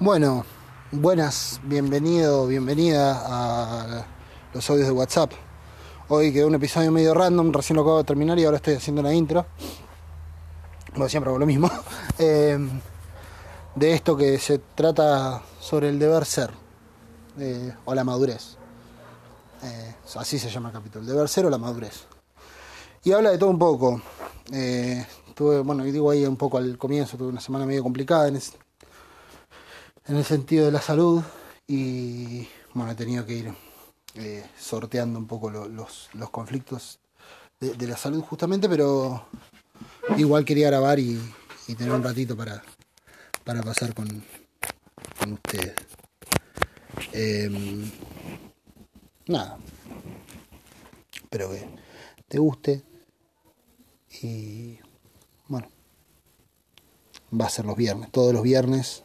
Bueno, buenas, bienvenido, bienvenida a los audios de WhatsApp. Hoy quedó un episodio medio random, recién lo acabo de terminar y ahora estoy haciendo una intro. Como siempre hago lo mismo. Eh, de esto que se trata sobre el deber ser eh, o la madurez. Eh, así se llama el capítulo, el deber ser o la madurez. Y habla de todo un poco. tuve, bueno, y digo ahí un poco al comienzo, tuve una semana medio complicada en, en el sentido de la salud y bueno, he tenido que ir eh, sorteando un poco los, conflictos de, la salud justamente, pero igual quería grabar y, tener un ratito para, para pasar con, con ustedes. Em, nada, espero que te guste y bueno, va a ser los viernes, todos los viernes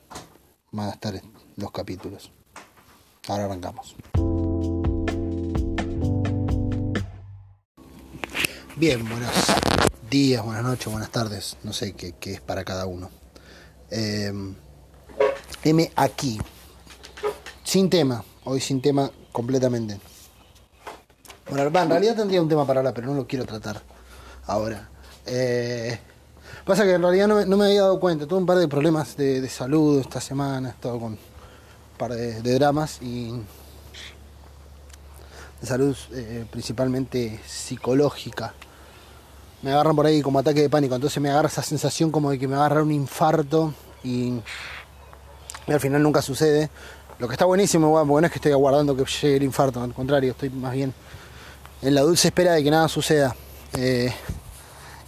van a estar los capítulos. Ahora arrancamos. Bien, buenos días, buenas noches, buenas tardes. No sé qué, es para cada uno. Em, M aquí. Sin tema. Hoy sin tema completamente. Bueno, en realidad tendría un tema para hablar, pero no lo quiero tratar ahora. Eh, Pasa que en realidad no me, había dado cuenta. Tuve un par de problemas de, salud esta semana. He estado con un par de, dramas y de salud eh, principalmente psicológica. Me agarran por ahí como ataque de pánico. Entonces me agarra esa sensación como de que me agarra un infarto y, al final nunca sucede. Lo que está buenísimo, bueno, no es que estoy aguardando que llegue el infarto, al contrario, estoy más bien en la dulce espera de que nada suceda. Eh,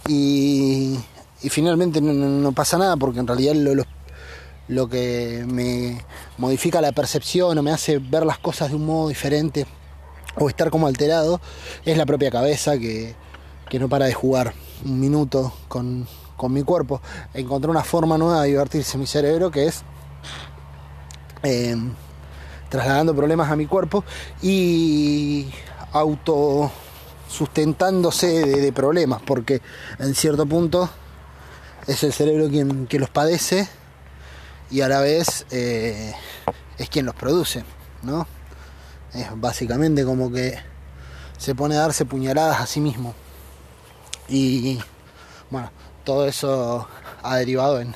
y y finalmente no, pasa nada porque en realidad lo, lo, que me modifica la percepción o me hace ver las cosas de un modo diferente o estar como alterado es la propia cabeza que, no para de jugar un minuto con, mi cuerpo. Encontré una forma nueva de divertirse mi cerebro que es em, trasladando problemas a mi cuerpo y auto sustentándose de, de problemas porque en cierto punto es el cerebro quien, los padece y a la vez eh, es quien los produce, ¿no? Es básicamente como que se pone a darse puñaladas a sí mismo. Y bueno, todo eso ha derivado en,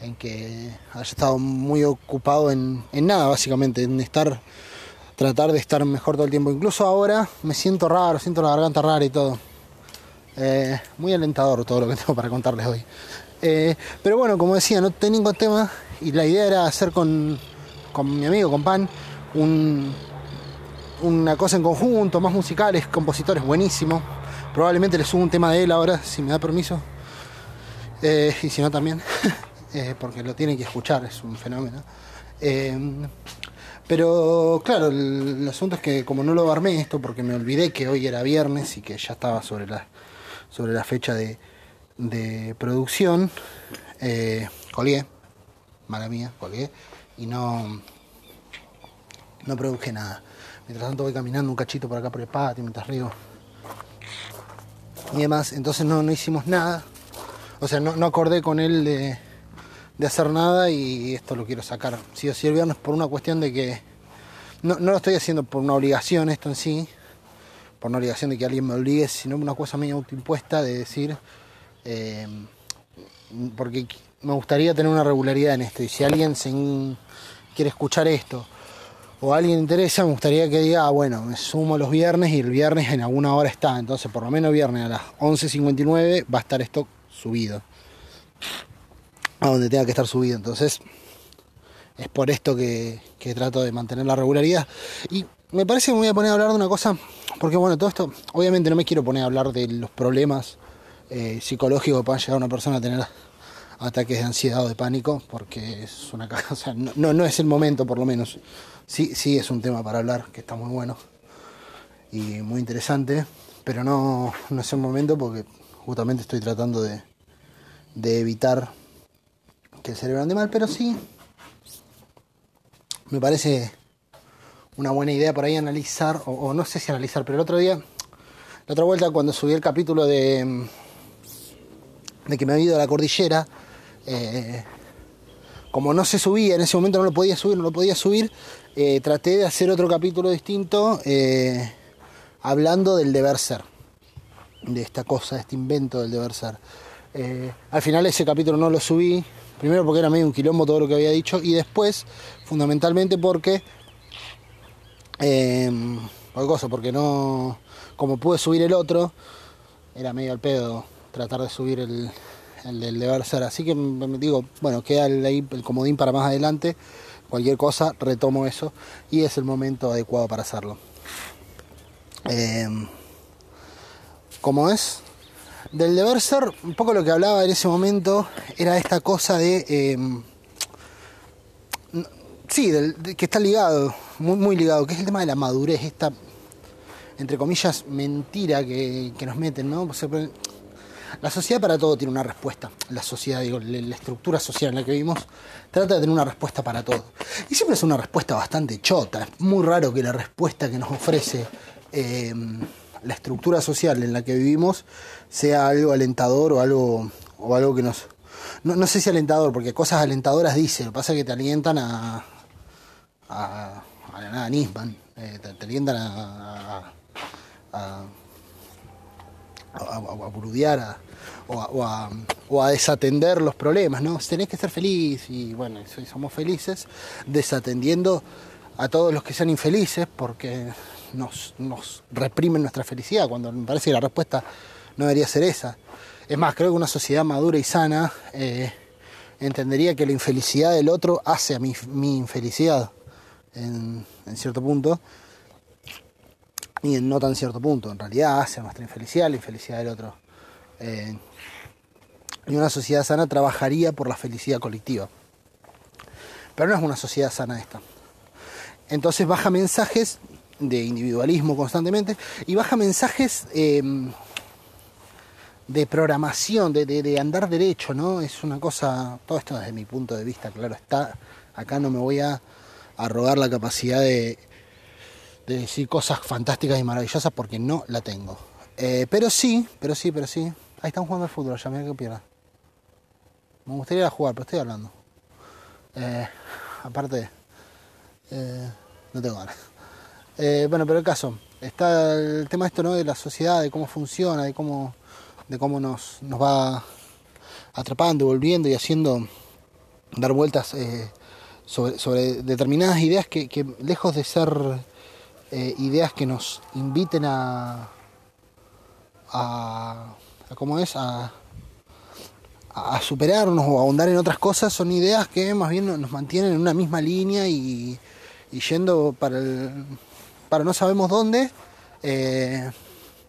en que haya estado muy ocupado en, en nada, básicamente, en estar, tratar de estar mejor todo el tiempo. Incluso ahora me siento raro, siento la garganta rara y todo. Eh, muy alentador todo lo que tengo para contarles hoy. Eh, pero bueno, como decía, no tengo ningún tema y la idea era hacer con, con mi amigo, con Pan, un, una cosa en conjunto, más musicales, compositores buenísimos. Probablemente le subo un tema de él ahora, si me da permiso. Eh, y si no también, porque lo tienen que escuchar, es un fenómeno. pero claro, el, el, asunto es que como no lo armé esto, porque me olvidé que hoy era viernes y que ya estaba sobre las sobre la fecha de, de producción, eh, colgué, mala mía, colgué, y no, no produje nada. Mientras tanto voy caminando un cachito por acá por el patio, mientras río y demás, entonces no, no hicimos nada, o sea, no, no acordé con él de, de, hacer nada y esto lo quiero sacar, si o sí el viernes por una cuestión de que no, no lo estoy haciendo por una obligación esto en sí, por una obligación de que alguien me obligue, sino una cosa medio autoimpuesta de decir, eh, porque me gustaría tener una regularidad en esto, y si alguien se quiere escuchar esto, o alguien interesa, me gustaría que diga, ah, bueno, me sumo los viernes y el viernes en alguna hora está, entonces por lo menos viernes a las 11.59 va a estar esto subido, a donde tenga que estar subido, entonces es por esto que, que trato de mantener la regularidad. Y me parece que me voy a poner a hablar de una cosa, porque bueno, todo esto, obviamente no me quiero poner a hablar de los problemas eh, psicológicos que puedan llegar a una persona a tener ataques de ansiedad o de pánico, porque es una o sea, no, no, es el momento por lo menos. Sí, sí es un tema para hablar, que está muy bueno y muy interesante, pero no, no es el momento porque justamente estoy tratando de, de evitar que el cerebro ande mal, pero sí me parece una buena idea por ahí analizar, o, no sé si analizar, pero el otro día, la otra vuelta cuando subí el capítulo de, de que me había ido a la cordillera, eh, como no se subía, en ese momento no lo podía subir, no lo podía subir, eh, traté de hacer otro capítulo distinto eh, hablando del deber ser, de esta cosa, de este invento del deber ser. Al final ese capítulo no lo subí, primero porque era medio un quilombo todo lo que había dicho y después, fundamentalmente porque... Eh, cosa, porque no... Como pude subir el otro, era medio al pedo tratar de subir el, el del deber. Así que me digo, bueno, queda el, el comodín para más adelante. Cualquier cosa, retomo eso y es el momento adecuado para hacerlo. Eh, ¿Cómo es? Del deber ser, un poco lo que hablaba en ese momento era esta cosa de... Eh, sí, del, que está ligado, muy, muy ligado, que es el tema de la madurez, esta entre comillas, mentira que, nos meten, ¿no? La sociedad para todo tiene una respuesta. La sociedad, digo, la estructura social en la que vivimos trata de tener una respuesta para todo. Y siempre es una respuesta bastante chota. Es muy raro que la respuesta que nos ofrece eh, la estructura social en la que vivimos sea algo alentador o algo, o algo que nos... No, sé si alentador, porque cosas alentadoras dice, lo que pasa es que te alientan a... a, a nada Nisman, eh, te, alientan a a, a, o, a, desatender los problemas, ¿no? Tenés que ser feliz y bueno, somos felices desatendiendo a todos los que sean infelices porque nos, reprimen nuestra felicidad, cuando me parece que la respuesta no debería ser esa. Es más, creo que una sociedad madura y sana eh, entendería que la infelicidad del otro hace a mi, infelicidad en, cierto punto y en no tan cierto punto. En realidad hace nuestra infelicidad la infelicidad del otro. Eh, y una sociedad sana trabajaría por la felicidad colectiva. Pero no es una sociedad sana esta. Entonces baja mensajes de individualismo constantemente y baja mensajes eh, de programación, de, de, andar derecho, ¿no? Es una cosa, todo esto desde mi punto de vista, claro está, acá no me voy a, a rogar la capacidad de, de decir cosas fantásticas y maravillosas porque no la tengo. Eh, pero sí, pero sí, pero sí. Ahí están jugando al fútbol, ya mira que pierda. Me gustaría ir a jugar, pero estoy hablando. Eh, aparte, eh, no tengo ganas. bueno, pero el caso, está el tema esto, ¿no? De la sociedad, de cómo funciona, de cómo, de cómo nos, nos va atrapando, volviendo y haciendo dar vueltas sobre, determinadas ideas que, lejos de ser eh, ideas que nos inviten a, a, ¿cómo es? A, a superarnos o a ahondar en otras cosas son ideas que más bien nos mantienen en una misma línea y, yendo para el, para no sabemos dónde eh,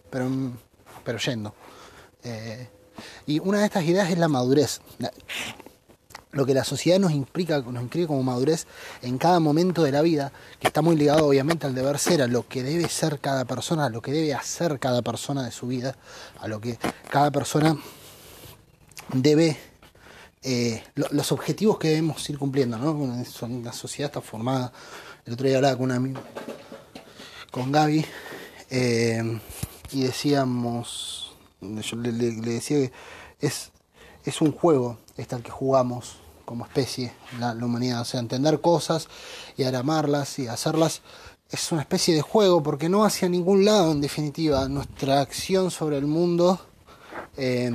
pero, pero yendo eh, y una de estas ideas es la madurez lo que la sociedad nos implica, nos inscribe como madurez en cada momento de la vida, que está muy ligado obviamente al deber ser, a lo que debe ser cada persona, a lo que debe hacer cada persona de su vida, a lo que cada persona debe, eh, los objetivos que debemos ir cumpliendo, ¿no? Son, la sociedad está formada, el otro día hablaba con una con Gaby, eh, y decíamos, yo le, decía que es, es un juego, este al que jugamos como especie, la, humanidad. O sea, entender cosas y amarlas y hacerlas es una especie de juego porque no hacia ningún lado en definitiva. Nuestra acción sobre el mundo... Eh,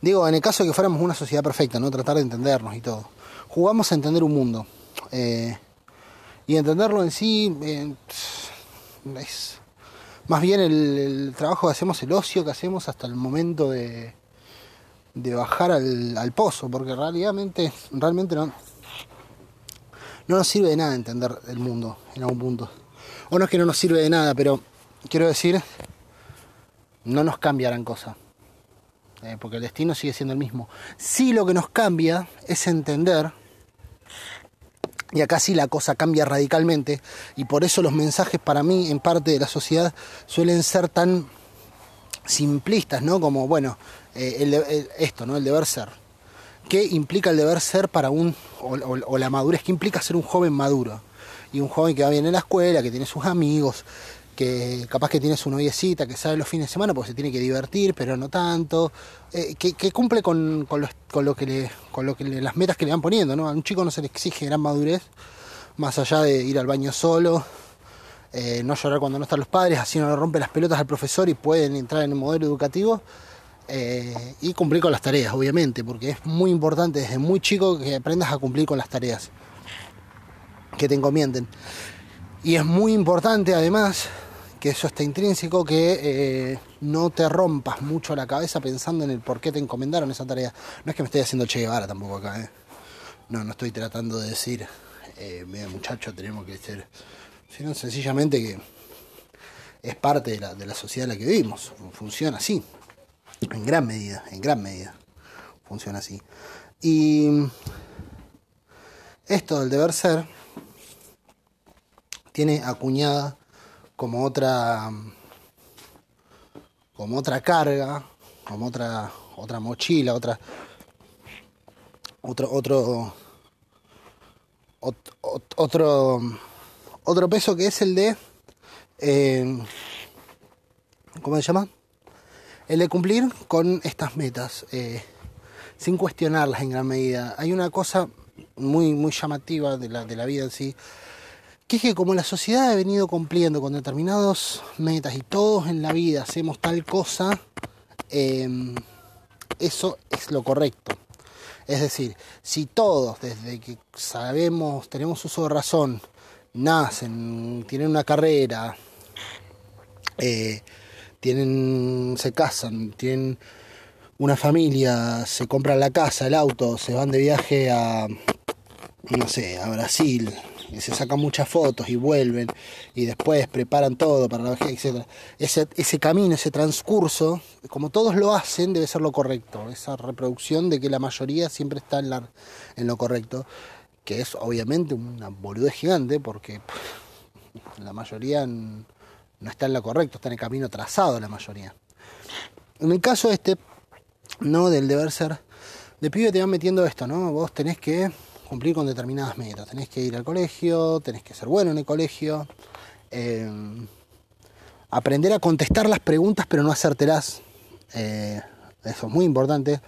digo, en el caso de que fuéramos una sociedad perfecta, ¿no? Tratar de entendernos y todo. Jugamos a entender un mundo. Eh, y entenderlo en sí eh, es más bien el, trabajo que hacemos, el ocio que hacemos hasta el momento de, de bajar al, pozo, porque realmente, realmente no, no nos sirve de nada entender el mundo en algún punto. O no es que no nos sirve de nada, pero quiero decir, no nos cambia gran cosa. Eh, porque el destino sigue siendo el mismo. Sí lo que nos cambia es entender, y acá sí la cosa cambia radicalmente, y por eso los mensajes para mí en parte de la sociedad suelen ser tan simplistas, ¿no? Como, bueno, eh, esto, ¿no? El deber ser. ¿Qué implica el deber ser para un, o, la madurez? ¿Qué implica ser un joven maduro? Y un joven que va bien en la escuela, que tiene sus amigos, que capaz que tiene su noviecita, que sale los fines de semana porque se tiene que divertir, pero no tanto, eh, que, cumple con, con, lo que le, con lo que las metas que le van poniendo, ¿no? A un chico no se le exige gran madurez, más allá de ir al baño solo, eh, no llorar cuando no están los padres, así no le rompe las pelotas al profesor y pueden entrar en el modelo educativo. Eh, y cumplir con las tareas, obviamente, porque es muy importante desde muy chico que aprendas a cumplir con las tareas que te encomienden. Y es muy importante además que eso está intrínseco, que eh, no te rompas mucho la cabeza pensando en el por qué te encomendaron esa tarea. No es que me estoy haciendo Che Guevara tampoco acá, ¿eh? No, no estoy tratando de decir, eh, mira muchacho, tenemos que ser... Sino sencillamente que es parte de la, de la sociedad en la que vivimos. Funciona así. En gran medida, en gran medida. Funciona así. Y esto del deber ser tiene acuñada como otra como otra carga, como otra otra mochila, otra otro otro otro otro peso que es el de eh, ¿cómo se llama? El de cumplir con estas metas eh, sin cuestionarlas en gran medida. Hay una cosa muy muy llamativa de la, de la vida en sí que es que como la sociedad ha venido cumpliendo con determinados metas y todos en la vida hacemos tal cosa, em, eso es lo correcto. Es decir, si todos, desde que sabemos, tenemos uso de razón, nacen, tienen una carrera, eh, tienen, se casan, tienen una familia, se compran la casa, el auto, se van de viaje a, no sé, a Brasil, y se sacan muchas fotos y vuelven y después preparan todo para la vejez, etc. Ese, ese camino, ese transcurso, como todos lo hacen, debe ser lo correcto. Esa reproducción de que la mayoría siempre está en, lo correcto, que es obviamente una boludez gigante porque la mayoría no está en lo correcto, está en el camino trazado la mayoría. En el caso este, no del deber ser, de pibe te van metiendo esto, ¿no? Vos tenés que cumplir con determinadas metas. Tenés que ir al colegio, tenés que ser bueno en el colegio, eh, aprender a contestar las preguntas pero no hacértelas. Eh, eso es muy importante.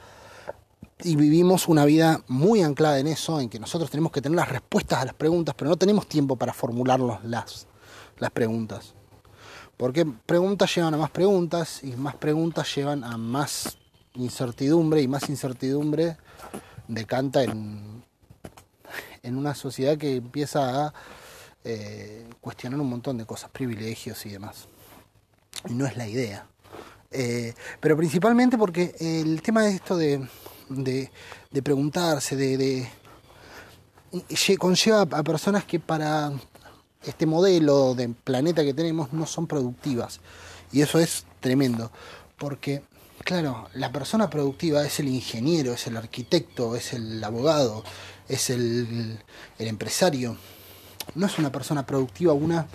Y vivimos una vida muy anclada en eso, en que nosotros tenemos que tener las respuestas a las preguntas, pero no tenemos tiempo para formularnos las, las preguntas. Porque preguntas llevan a más preguntas y más preguntas llevan a más incertidumbre y más incertidumbre decanta en, en una sociedad que empieza a eh, cuestionar un montón de cosas, privilegios y demás. Y no es la idea. Eh, pero principalmente porque el tema de esto de, de, preguntarse, de, de, conlleva a personas que para este modelo de planeta que tenemos no son productivas. Y eso es tremendo. Porque, claro, la persona productiva es el ingeniero, es el arquitecto, es el abogado, es el, el empresario. No es una persona productiva una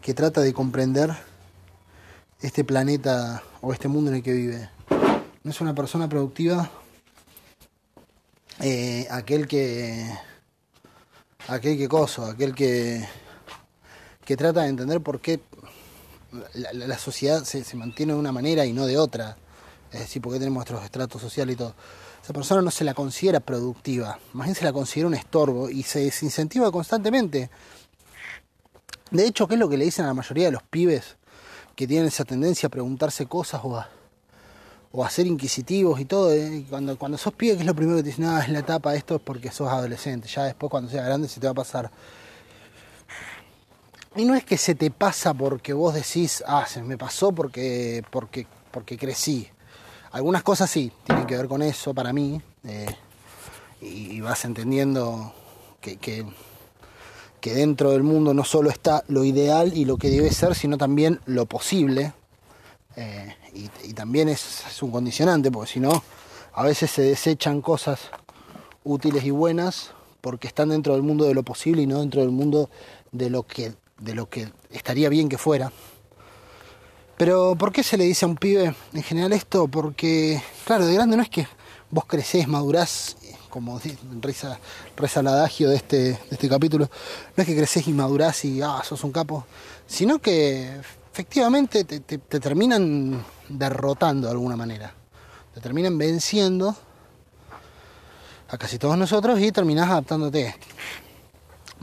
que trata de comprender este planeta o este mundo en el que vive. No es una persona productiva eh, aquel que aquel que coso, aquel que que trata de entender por qué la, sociedad se, mantiene de una manera y no de otra. Es decir, por qué tenemos nuestros estratos sociales y todo esa persona no se la considera productiva, más bien se la considera un estorbo y se desincentiva constantemente. De hecho, ¿qué es lo que le dicen a la mayoría de los pibes que tienen esa tendencia a preguntarse cosas o a, o a ser inquisitivos y todo? Eh? Cuando, cuando sos pibe, ¿qué es lo primero que te dicen? Ah, es la etapa, esto es porque sos adolescente, ya después cuando seas grande se te va a pasar. Y no es que se te pasa porque vos decís, ah, se me pasó porque, porque, porque crecí. Algunas cosas sí, tienen que ver con eso para mí. Eh, y, vas entendiendo que, que, dentro del mundo no solo está lo ideal y lo que debe ser, sino también lo posible. Eh, y, también es, un condicionante, porque si no, a veces se desechan cosas útiles y buenas porque están dentro del mundo de lo posible y no dentro del mundo de lo que, de lo que estaría bien que fuera. Pero ¿por qué se le dice a un pibe en general esto? Porque, claro, de grande no es que vos crecés, madurás, como reza, reza el adagio de este, de este capítulo, no es que creces y madurás y ah, sos un capo, sino que efectivamente te, te terminan derrotando de alguna manera. Te terminan venciendo a casi todos nosotros y terminás adaptándote.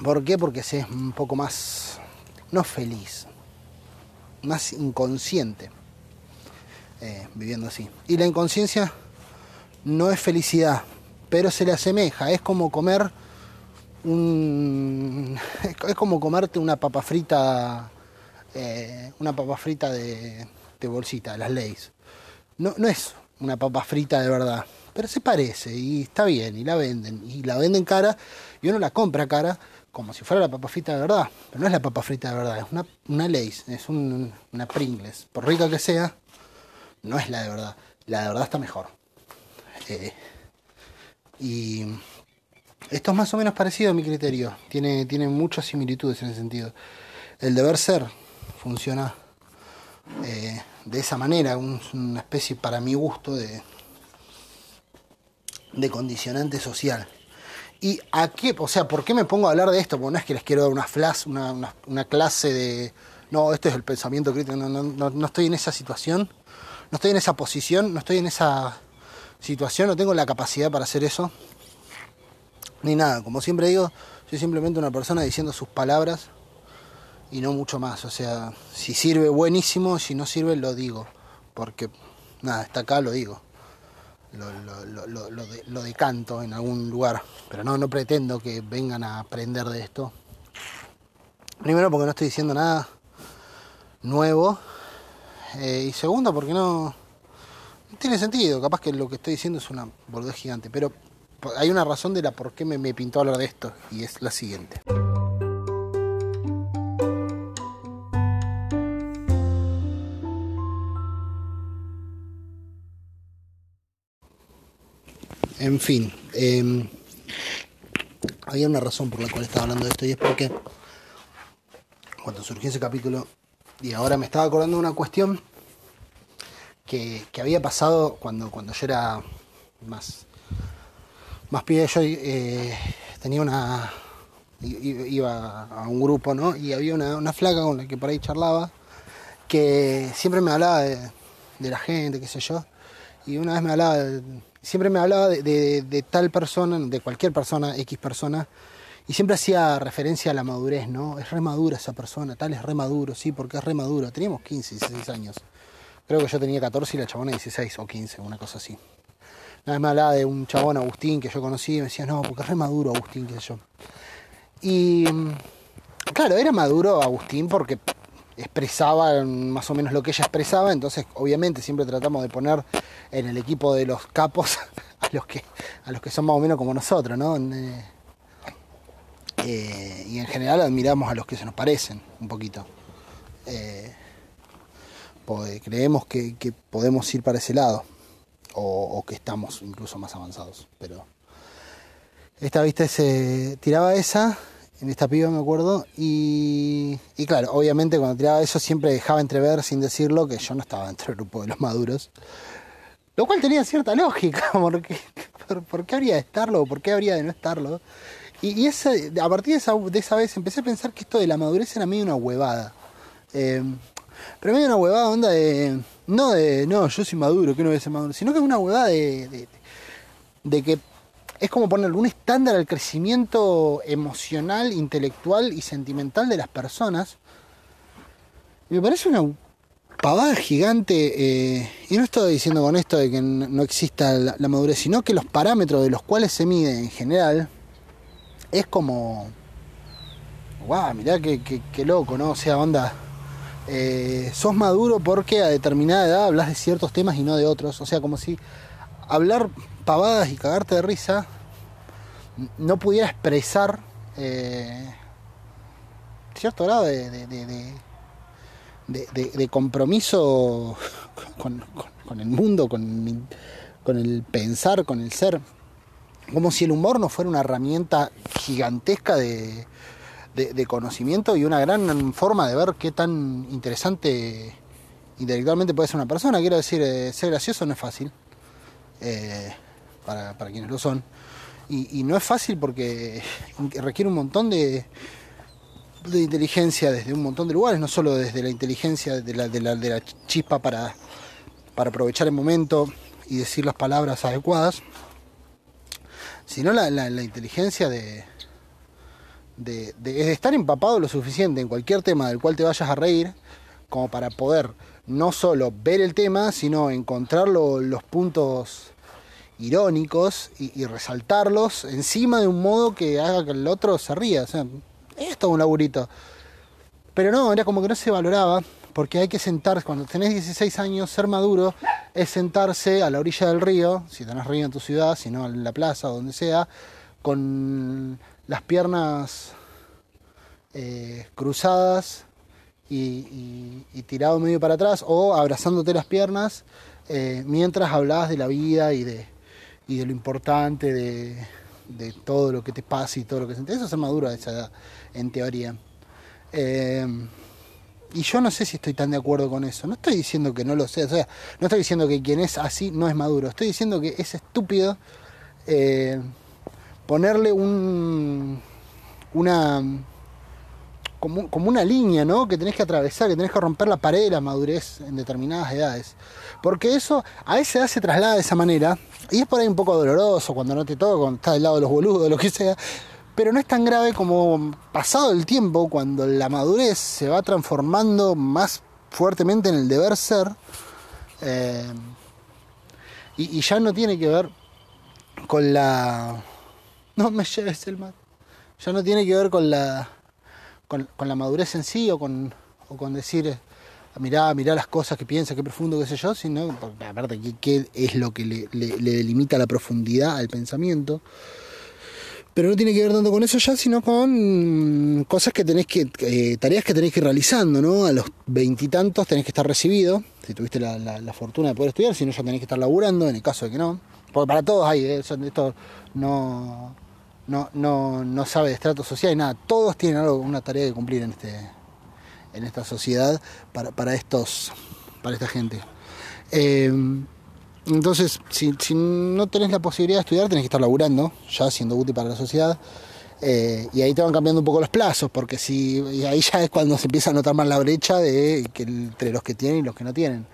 ¿Por qué? Porque se un poco más, no feliz, más inconsciente eh, viviendo así. Y la inconsciencia no es felicidad, pero se le asemeja, es como comer un... es como comerte una papa frita, eh, una papa frita de, de bolsita, las leyes. No, no es una papa frita de verdad, pero se parece y está bien y la venden y la venden cara y uno la compra cara como si fuera la papa frita de verdad, pero no es la papa frita de verdad, es una, una Lays, es una Pringles, por rica que sea, no es la de verdad, la de verdad está mejor. Eh, y esto es más o menos parecido a mi criterio, tiene, tiene muchas similitudes en ese sentido. El deber ser funciona eh, de esa manera, una especie para mi gusto de, de condicionante social. ¿Y a qué? O sea, ¿por qué me pongo a hablar de esto? Porque no es que les quiero dar una flash, una, una, clase de. No, este es el pensamiento crítico. No, no, no, estoy en esa situación. No estoy en esa posición. No estoy en esa situación. No tengo la capacidad para hacer eso. Ni nada. Como siempre digo, soy simplemente una persona diciendo sus palabras y no mucho más. O sea, si sirve, buenísimo. Si no sirve, lo digo. Porque, nada, está acá, lo digo lo, de, lo decanto en algún lugar, pero no, no pretendo que vengan a aprender de esto. Primero porque no estoy diciendo nada nuevo eh, y segundo porque no, no, tiene sentido, capaz que lo que estoy diciendo es una boludez gigante, pero hay una razón de la por qué me, me pintó hablar de esto y es la siguiente. En fin, eh, había una razón por la cual estaba hablando de esto y es porque cuando surgió ese capítulo y ahora me estaba acordando de una cuestión que, que había pasado cuando, cuando yo era más, más pibe, yo eh, tenía una iba a un grupo, ¿no? Y había una, una, flaca con la que por ahí charlaba, que siempre me hablaba de, de la gente, qué sé yo, y una vez me hablaba de, siempre me hablaba de, tal persona, de cualquier persona, X persona, y siempre hacía referencia a la madurez, ¿no? Es re madura esa persona, tal es re maduro, sí, porque es re maduro. Teníamos 15, 16 años. Creo que yo tenía 14 y la chabona 16 o 15, una cosa así. Una vez me hablaba de un chabón Agustín que yo conocí y me decía, no, porque es re maduro Agustín, qué sé yo. Y claro, era maduro Agustín porque expresaba más o menos lo que ella expresaba, entonces obviamente siempre tratamos de poner en el equipo de los capos a los que, a los que son más o menos como nosotros, ¿no? Eh, eh, y en general admiramos a los que se nos parecen un poquito. Eh, creemos que, podemos ir para ese lado, o, que estamos incluso más avanzados, pero esta vista se tiraba esa en esta piba me acuerdo, y, y, claro, obviamente cuando tiraba eso siempre dejaba entrever sin decirlo que yo no estaba dentro del grupo de los maduros, lo cual tenía cierta lógica, porque ¿por, qué habría de estarlo por qué habría de no estarlo? Y, y a partir de esa, de esa, vez empecé a pensar que esto de la madurez era medio una huevada. Eh, pero medio una huevada onda de... No de, no, yo soy maduro, que no voy a ser maduro, sino que es una huevada de, de, de que es como ponerle un estándar al crecimiento emocional, intelectual y sentimental de las personas. Y me parece una pavada gigante, eh, y no estoy diciendo con esto de que no exista la, madurez, sino que los parámetros de los cuales se mide en general es como, guau, mirá qué, loco, ¿no? O sea, onda, eh, sos maduro porque a determinada edad hablas de ciertos temas y no de otros, o sea, como si hablar pavadas y cagarte de risa, no pudiera expresar eh, cierto grado de, de, de, compromiso con, el mundo, con, el pensar, con el ser. Como si el humor no fuera una herramienta gigantesca de, conocimiento y una gran forma de ver qué tan interesante intelectualmente puede ser una persona. Quiero decir, eh, ser gracioso no es fácil. Eh, para, para quienes lo son. Y, no es fácil porque requiere un montón de, de inteligencia desde un montón de lugares, no solo desde la inteligencia de la, de la, de la chispa para, para aprovechar el momento y decir las palabras adecuadas, sino la, inteligencia de, de, de, estar empapado lo suficiente en cualquier tema del cual te vayas a reír, como para poder no solo ver el tema, sino encontrar lo, los puntos irónicos y, resaltarlos encima de un modo que haga que el otro se ría. O sea, es todo un laburito. Pero no, era como que no se valoraba, porque hay que sentarse, cuando tenés 16 años, ser maduro es sentarse a la orilla del río, si tenés río en tu ciudad, si no en la plaza o donde sea, con las piernas eh, cruzadas y, tirado medio para atrás, o abrazándote las piernas eh, mientras hablabas de la vida y de, y de lo importante de, de, todo lo que te pasa y todo lo que sentís. Eso es maduro a esa edad, en teoría. Eh, y yo no sé si estoy tan de acuerdo con eso. No estoy diciendo que no lo sea. O sea, no estoy diciendo que quien es así no es maduro. Estoy diciendo que es estúpido eh, ponerle un. una. Como, como, una línea, ¿no? Que tenés que atravesar, que tenés que romper la pared de la madurez en determinadas edades. Porque eso a esa edad se traslada de esa manera. Y es por ahí un poco doloroso cuando no te toca, cuando estás del lado de los boludos, lo que sea pero no es tan grave como pasado el tiempo, cuando la madurez se va transformando más fuertemente en el deber ser, eh, y, ya no tiene que ver con la... No me lleves el mal. Ya no tiene que ver con la, con, con la madurez en sí o con, o con decir, mirá, mirá las cosas que piensa, qué profundo, qué sé yo, sino, aparte, ¿qué, es lo que le, le, delimita la profundidad al pensamiento? pero no tiene que ver tanto con eso ya, sino con cosas que tenés que, eh, tareas que tenés que ir realizando, ¿no? A los veintitantos tenés que estar recibido, si tuviste la, fortuna de poder estudiar, si no ya tenés que estar laburando, en el caso de que no. Porque para todos hay, ¿eh? esto no, no, no, no sabe de estrato social y nada, todos tienen algo, una tarea que cumplir en este en esta sociedad para, para estos para esta gente. Eh, entonces, si, no tenés la posibilidad de estudiar, tenés que estar laburando, ya siendo útil para la sociedad. Eh, y ahí te van cambiando un poco los plazos, porque si y ahí ya es cuando se empieza a notar más la brecha de que entre los que tienen y los que no tienen.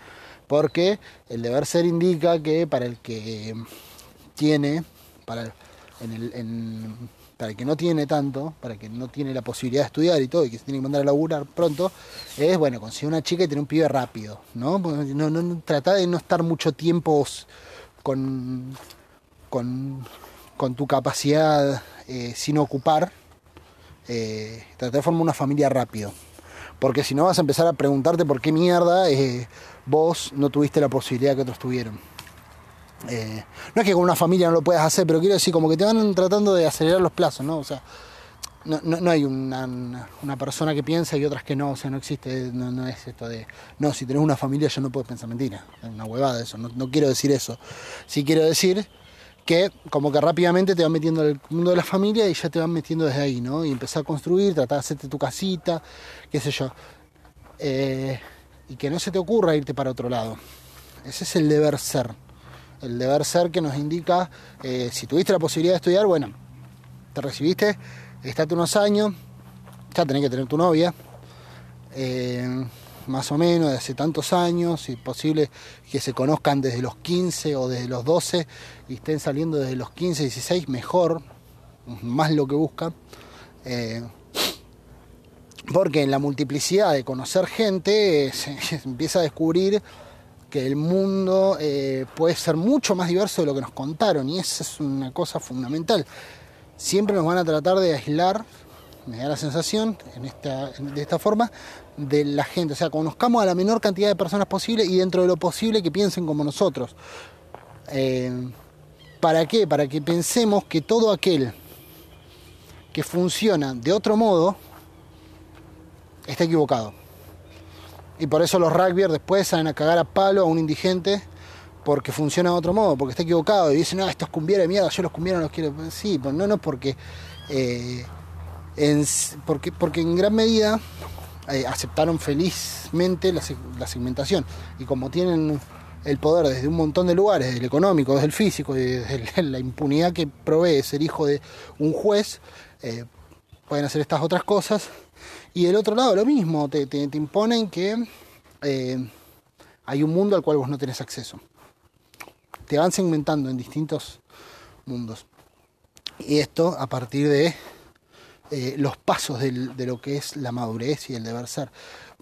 Porque el deber ser indica que para el que tiene, para en el, para el que no tiene tanto, para el que no tiene la posibilidad de estudiar y todo, y que se tiene que mandar a laburar pronto, es, bueno, conseguir una chica y tener un pibe rápido, ¿no? no, no, no trata de no estar mucho tiempo con, con, con tu capacidad eh, sin ocupar, eh, trata de formar una familia rápido. Porque si no vas a empezar a preguntarte por qué mierda eh, vos no tuviste la posibilidad que otros tuvieron. Eh, no es que con una familia no lo puedas hacer, pero quiero decir, como que te van tratando de acelerar los plazos, ¿no? O sea, no, no, no hay una, una, persona que piensa y otras que no, o sea, no existe, no, no, es esto de, no, si tenés una familia ya no puedes pensar mentira, es una huevada eso, no, quiero decir eso. Sí quiero decir que como que rápidamente te van metiendo en el mundo de la familia y ya te van metiendo desde ahí, ¿no? Y empezar a construir, tratar de hacerte tu casita, qué sé yo. Eh, y que no se te ocurra irte para otro lado. Ese es el deber ser el deber ser que nos indica, eh, si tuviste la posibilidad de estudiar, bueno, te recibiste, estate unos años, ya tenés que tener tu novia, eh, más o menos de hace tantos años, si es posible que se conozcan desde los 15 o desde los 12 y estén saliendo desde los 15, 16, mejor, más lo que buscan. Eh, porque en la multiplicidad de conocer gente se, se empieza a descubrir que el mundo eh, puede ser mucho más diverso de lo que nos contaron y esa es una cosa fundamental. Siempre nos van a tratar de aislar, me da la sensación, en esta, de esta forma, de la gente. O sea, conozcamos a la menor cantidad de personas posible y dentro de lo posible que piensen como nosotros. Eh, ¿Para qué? Para que pensemos que todo aquel que funciona de otro modo está equivocado. Y por eso los rugbyers después salen a cagar a palo a un indigente porque funciona de otro modo, porque está equivocado y dicen, no, estos cumbieras de mierda, yo los cumbieras no los quiero. Sí, pues no, no, porque, eh, en, porque, porque en gran medida eh, aceptaron felizmente la, la, segmentación. Y como tienen el poder desde un montón de lugares, desde el económico, desde el físico, desde la impunidad que provee ser hijo de un juez, eh, pueden hacer estas otras cosas. Y del otro lado lo mismo, te, te, imponen que eh, hay un mundo al cual vos no tenés acceso. Te van segmentando en distintos mundos. Y esto a partir de eh, los pasos de lo que es la madurez y el deber ser.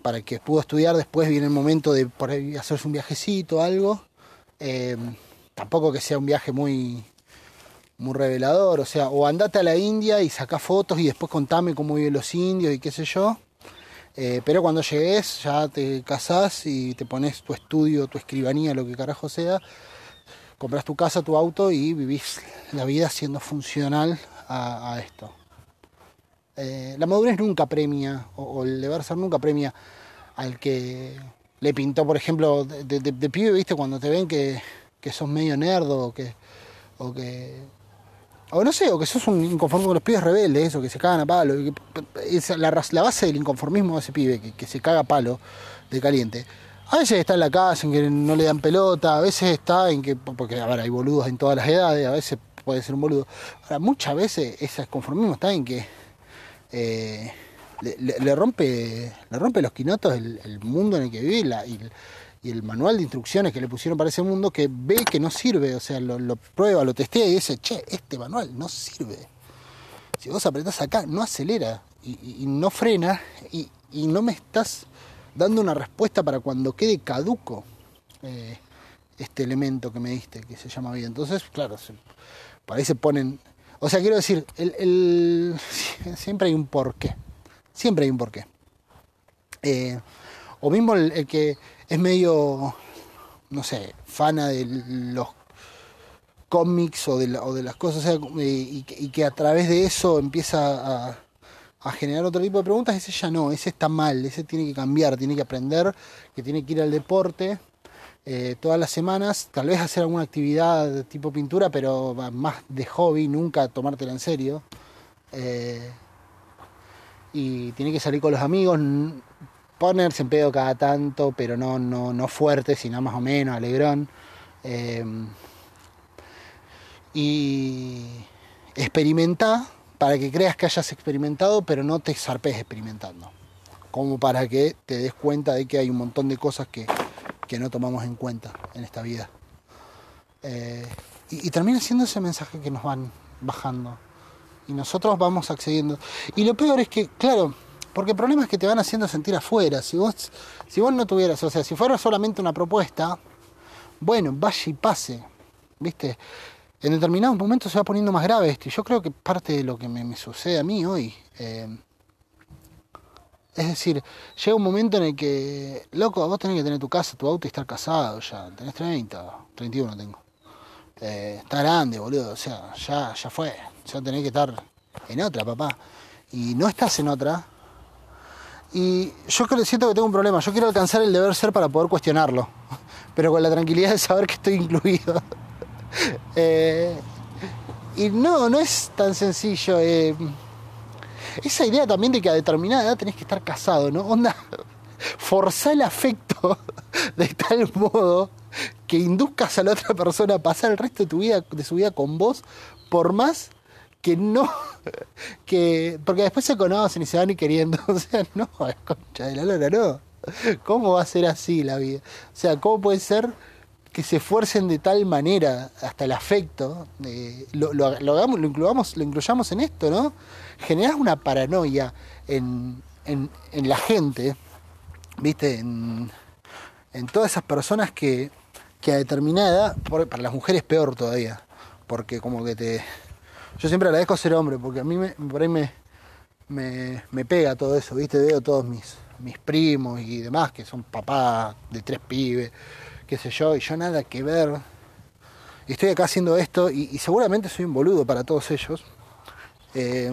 Para que pudo estudiar, después viene el momento de por ahí hacerse un viajecito, algo. Eh, tampoco que sea un viaje muy, muy revelador, o sea, o andate a la India y saca fotos y después contame cómo viven los indios y qué sé yo. Eh, pero cuando llegues ya te casás y te pones tu estudio, tu escribanía, lo que carajo sea, compras tu casa, tu auto y vivís la vida siendo funcional a, esto. Eh, la madurez nunca premia, o, el deber ser nunca premia al que le pintó, por ejemplo, de, pibe, viste, cuando te ven que, que sos medio nerdo o que, o que o no sé, o que sos un inconforme con los pibes rebeldes, o que se cagan a palo. es la, base del inconformismo de ese pibe, que, se caga a palo de caliente. A veces está en la casa en que no le dan pelota, a veces está en que, porque a ver, hay boludos en todas las edades, a veces puede ser un boludo. Ahora, muchas veces ese conformismo está en que eh, le, rompe le rompe los quinotos el, mundo en el que vive la, y, y el manual de instrucciones que le pusieron para ese mundo que ve que no sirve, o sea, lo, prueba, lo testea y dice, che, este manual no sirve. Si vos apretás acá, no acelera y, no frena y, no me estás dando una respuesta para cuando quede caduco eh, este elemento que me diste, que se llama vida. Entonces, claro, para ahí se ponen... O sea, quiero decir, siempre hay un porqué. Siempre hay un porqué. Eh, o mismo el que es medio, no sé, fana de los cómics o de, las cosas, y, que a través de eso empieza a, generar otro tipo de preguntas, ese ya no, ese está mal, ese tiene que cambiar, tiene que aprender, que tiene que ir al deporte eh, todas las semanas, tal vez hacer alguna actividad de tipo pintura, pero más de hobby, nunca tomártela en serio. Eh, y tiene que salir con los amigos, ponerse en pedo cada tanto, pero no, no, no fuerte, sino más o menos, alegrón. Em, y experimenta para que creas que hayas experimentado, pero no te zarpes experimentando. Como para que te des cuenta de que hay un montón de cosas que, no tomamos en cuenta en esta vida. Eh, y termina siendo ese mensaje que nos van bajando. Y nosotros vamos accediendo. Y lo peor es que, claro, porque el problema es que te van haciendo sentir afuera. Si vos, si vos no tuvieras, o sea, si fuera solamente una propuesta, bueno, vaya y pase. ¿Viste? En determinados momentos se va poniendo más grave esto. Y yo creo que parte de lo que me, sucede a mí hoy. Eh, es decir, llega un momento en el que, loco, vos tenés que tener tu casa, tu auto y estar casado ya. Tenés 30, 31 tengo. Eh, está grande, boludo. O sea, ya, ya fue. Ya tenés que estar en otra, papá. Y no estás en otra, y yo creo, siento que tengo un problema. Yo quiero alcanzar el deber ser para poder cuestionarlo. Pero con la tranquilidad de saber que estoy incluido. Eh, y no, no es tan sencillo. Eh, esa idea también de que a determinada edad tenés que estar casado, ¿no? Onda, forzar el afecto de tal modo que induzcas a la otra persona a pasar el resto de tu vida, de su vida con vos, por más que no, que, porque después se conocen y se van y queriendo, o sea, no, concha de la lora, no. ¿Cómo va a ser así la vida? O sea, ¿cómo puede ser que se esfuercen de tal manera hasta el afecto? lo, lo, lo, lo, incluyamos, lo incluyamos en esto, ¿no? Generas una paranoia en, en, en la gente, ¿viste? En, en todas esas personas que, que a determinada edad, para las mujeres peor todavía, porque como que te yo siempre agradezco ser hombre, porque a mí me, por ahí me, me, pega todo eso, ¿viste? Veo todos mis, mis primos y demás, que son papás de tres pibes, qué sé yo, y yo nada que ver. Y estoy acá haciendo esto, y, seguramente soy un boludo para todos ellos. Eh,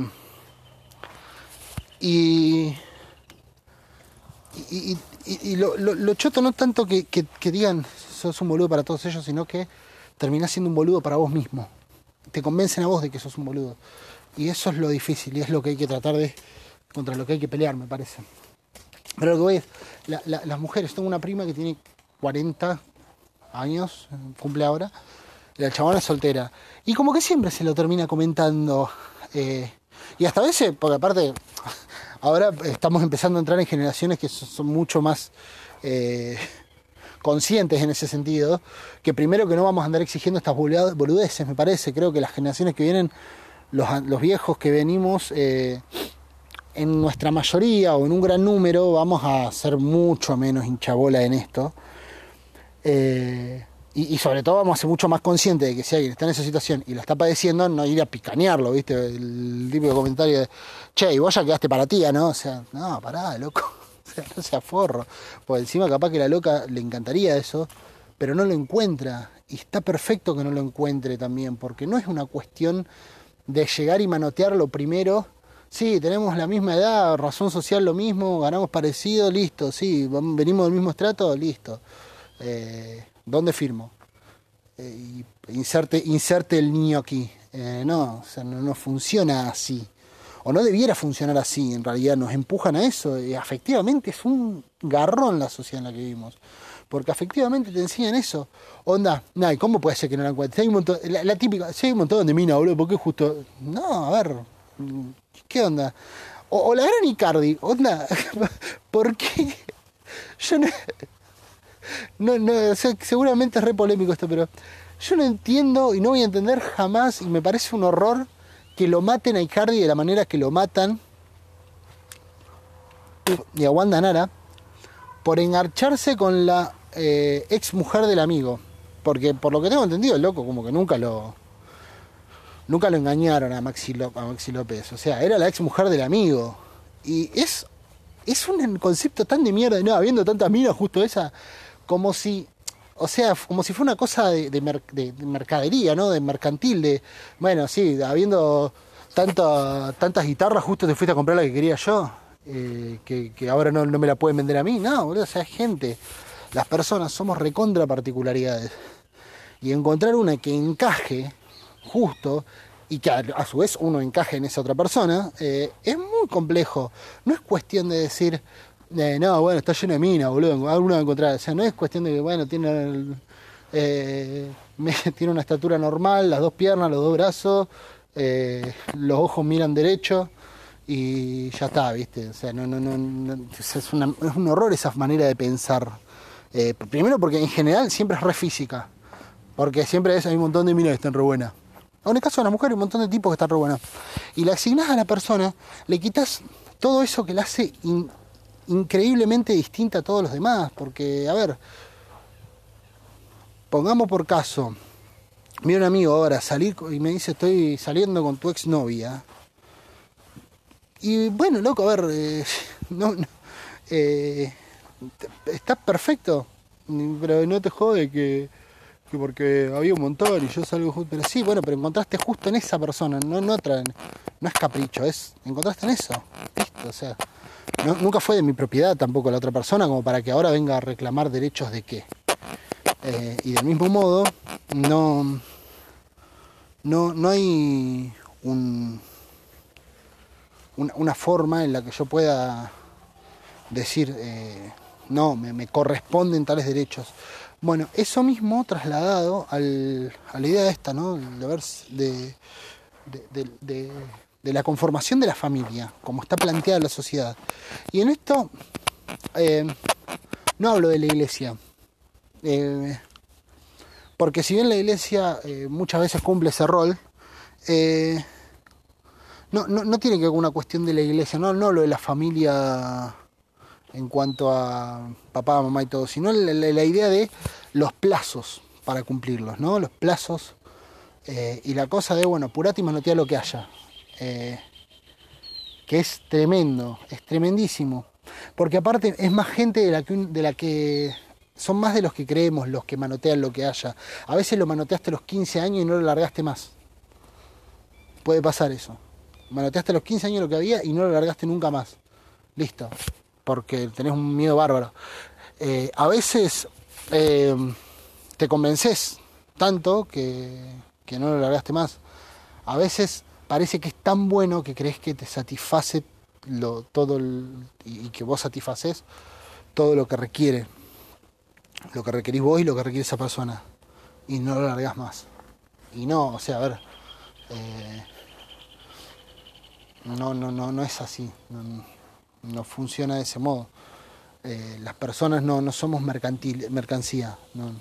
y, y, lo, choto no tanto que, que, que digan sos un boludo para todos ellos, sino que terminás siendo un boludo para vos mismo te convencen a vos de que sos un boludo. Y eso es lo difícil y es lo que hay que tratar de, contra lo que hay que pelear, me parece. Pero lo que voy es, las mujeres, tengo una prima que tiene 40 años, cumple ahora, la chabona es soltera. Y como que siempre se lo termina comentando, eh, Y hasta a veces, porque aparte, ahora estamos empezando a entrar en generaciones que son mucho más eh, conscientes en ese sentido, que primero que no vamos a andar exigiendo estas boludeces, me parece, creo que las generaciones que vienen, los, los viejos que venimos, eh, en nuestra mayoría o en un gran número, vamos a ser mucho menos hinchabola en esto. Eh, y, sobre todo vamos a ser mucho más conscientes de que si alguien está en esa situación y lo está padeciendo, no ir a picanearlo, ¿viste? El típico comentario de, che, y vos ya quedaste para tía, ¿no? O sea, no, pará, loco. No sea forro. Porque encima capaz que la loca le encantaría eso, pero no lo encuentra. Y está perfecto que no lo encuentre también, porque no es una cuestión de llegar y manotearlo primero. Sí, tenemos la misma edad, razón social lo mismo, ganamos parecido, listo, sí, venimos del mismo estrato, listo. Eh, ¿Dónde firmo? Eh, inserte, inserte el niño aquí. Eh, no, o sea, no, funciona así. O no debiera funcionar así, en realidad nos empujan a eso. Y efectivamente es un garrón la sociedad en la que vivimos. Porque efectivamente te enseñan eso. Onda, no, ¿cómo puede ser que no la encuentres? Hay un montón, la, típica, si hay un montón de mina, boludo, porque justo. No, a ver, ¿qué onda? O, o la gran Icardi, onda, ¿por qué? Yo no, no, no, seguramente es re polémico esto, pero yo no entiendo y no voy a entender jamás, y me parece un horror que lo maten a Icardi de la manera que lo matan y a Wanda Nara por engarcharse con la eh, ex mujer del amigo. Porque por lo que tengo entendido, el loco como que nunca lo. Nunca lo engañaron a Maxi, a Maxi López. O sea, era la ex mujer del amigo. Y es. Es un concepto tan de mierda, no, habiendo tantas minas justo esa como si, o sea, como si fuera una cosa de, mercadería, ¿no? De mercantil, de, bueno, sí, habiendo tantas guitarras, justo te fuiste a comprar la que quería yo, eh, que, ahora no, me la pueden vender a mí, no, boludo, o sea, gente, las personas somos recontra particularidades. Y encontrar una que encaje justo y que a, su vez uno encaje en esa otra persona, eh, es muy complejo. No es cuestión de decir, eh, no, bueno, está lleno de minas, boludo. Alguno va a encontrar. O sea, no es cuestión de que, bueno, tiene, eh, tiene una estatura normal, las dos piernas, los dos brazos, eh, los ojos miran derecho y ya está, ¿viste? O sea, no, no, no, es, es, un horror esa manera de pensar. primero porque en general siempre es re física. Porque siempre hay un montón de minas que están re buenas. En el caso de la mujer hay un montón de tipos que están re buenas. Y le asignás a la persona, le quitas todo eso que la hace increíblemente distinta a todos los demás, porque, a ver, pongamos por caso, mi un amigo ahora salir y me dice estoy saliendo con tu exnovia. Y bueno, loco, a ver, eh, no, eh, está perfecto, pero no te jode que, que, porque había un montón y yo salgo justo. Pero sí, bueno, pero encontraste justo en esa persona, no en otra, no es capricho, es encontraste en eso, listo, o sea nunca fue de mi propiedad tampoco la otra persona, como para que ahora venga a reclamar derechos de qué. Eh, y del mismo modo, no, no, no hay un, una, forma en la que yo pueda decir, eh, no, me, corresponden tales derechos. Bueno, eso mismo trasladado al, a la idea de esta, ¿no? De de la conformación de la familia, como está planteada la sociedad. Y en esto eh, no hablo de la iglesia, eh, porque si bien la iglesia eh, muchas veces cumple ese rol, no, no, tiene que ver con una cuestión de la iglesia, no, no lo de la familia en cuanto a papá, mamá y todo, sino la, idea de los plazos para cumplirlos, ¿no? Los plazos y la cosa de, bueno, apurate y manotea lo que haya. Eh, que es tremendo, es tremendísimo. Porque aparte es más gente de la, que, de la que son más de los que creemos los que manotean lo que haya. A veces lo manoteaste a los 15 años y no lo largaste más. Puede pasar eso. Manoteaste los 15 años lo que había y no lo largaste nunca más. Listo. Porque tenés un miedo bárbaro. Eh, a veces eh, te convences tanto que no lo largaste más. A veces parece que es tan bueno que crees que te satisface lo, todo y que vos satisfaces todo lo que requiere, lo que requerís vos y lo que requiere esa persona, y no lo largas más. Y no, o sea, a ver, eh, no, no, no, no es así, no, funciona de ese modo. Eh, las personas no, somos mercantil, mercancía, no,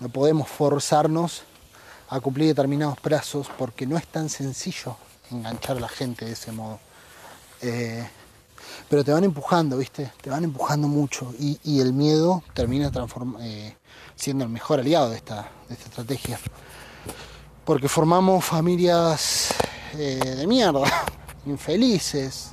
no podemos forzarnos a cumplir determinados plazos porque no es tan sencillo enganchar a la gente de ese modo. Eh, pero te van empujando, ¿viste? Te van empujando mucho y, el miedo termina eh, siendo el mejor aliado de esta, estrategia. Porque formamos familias eh, de mierda, infelices,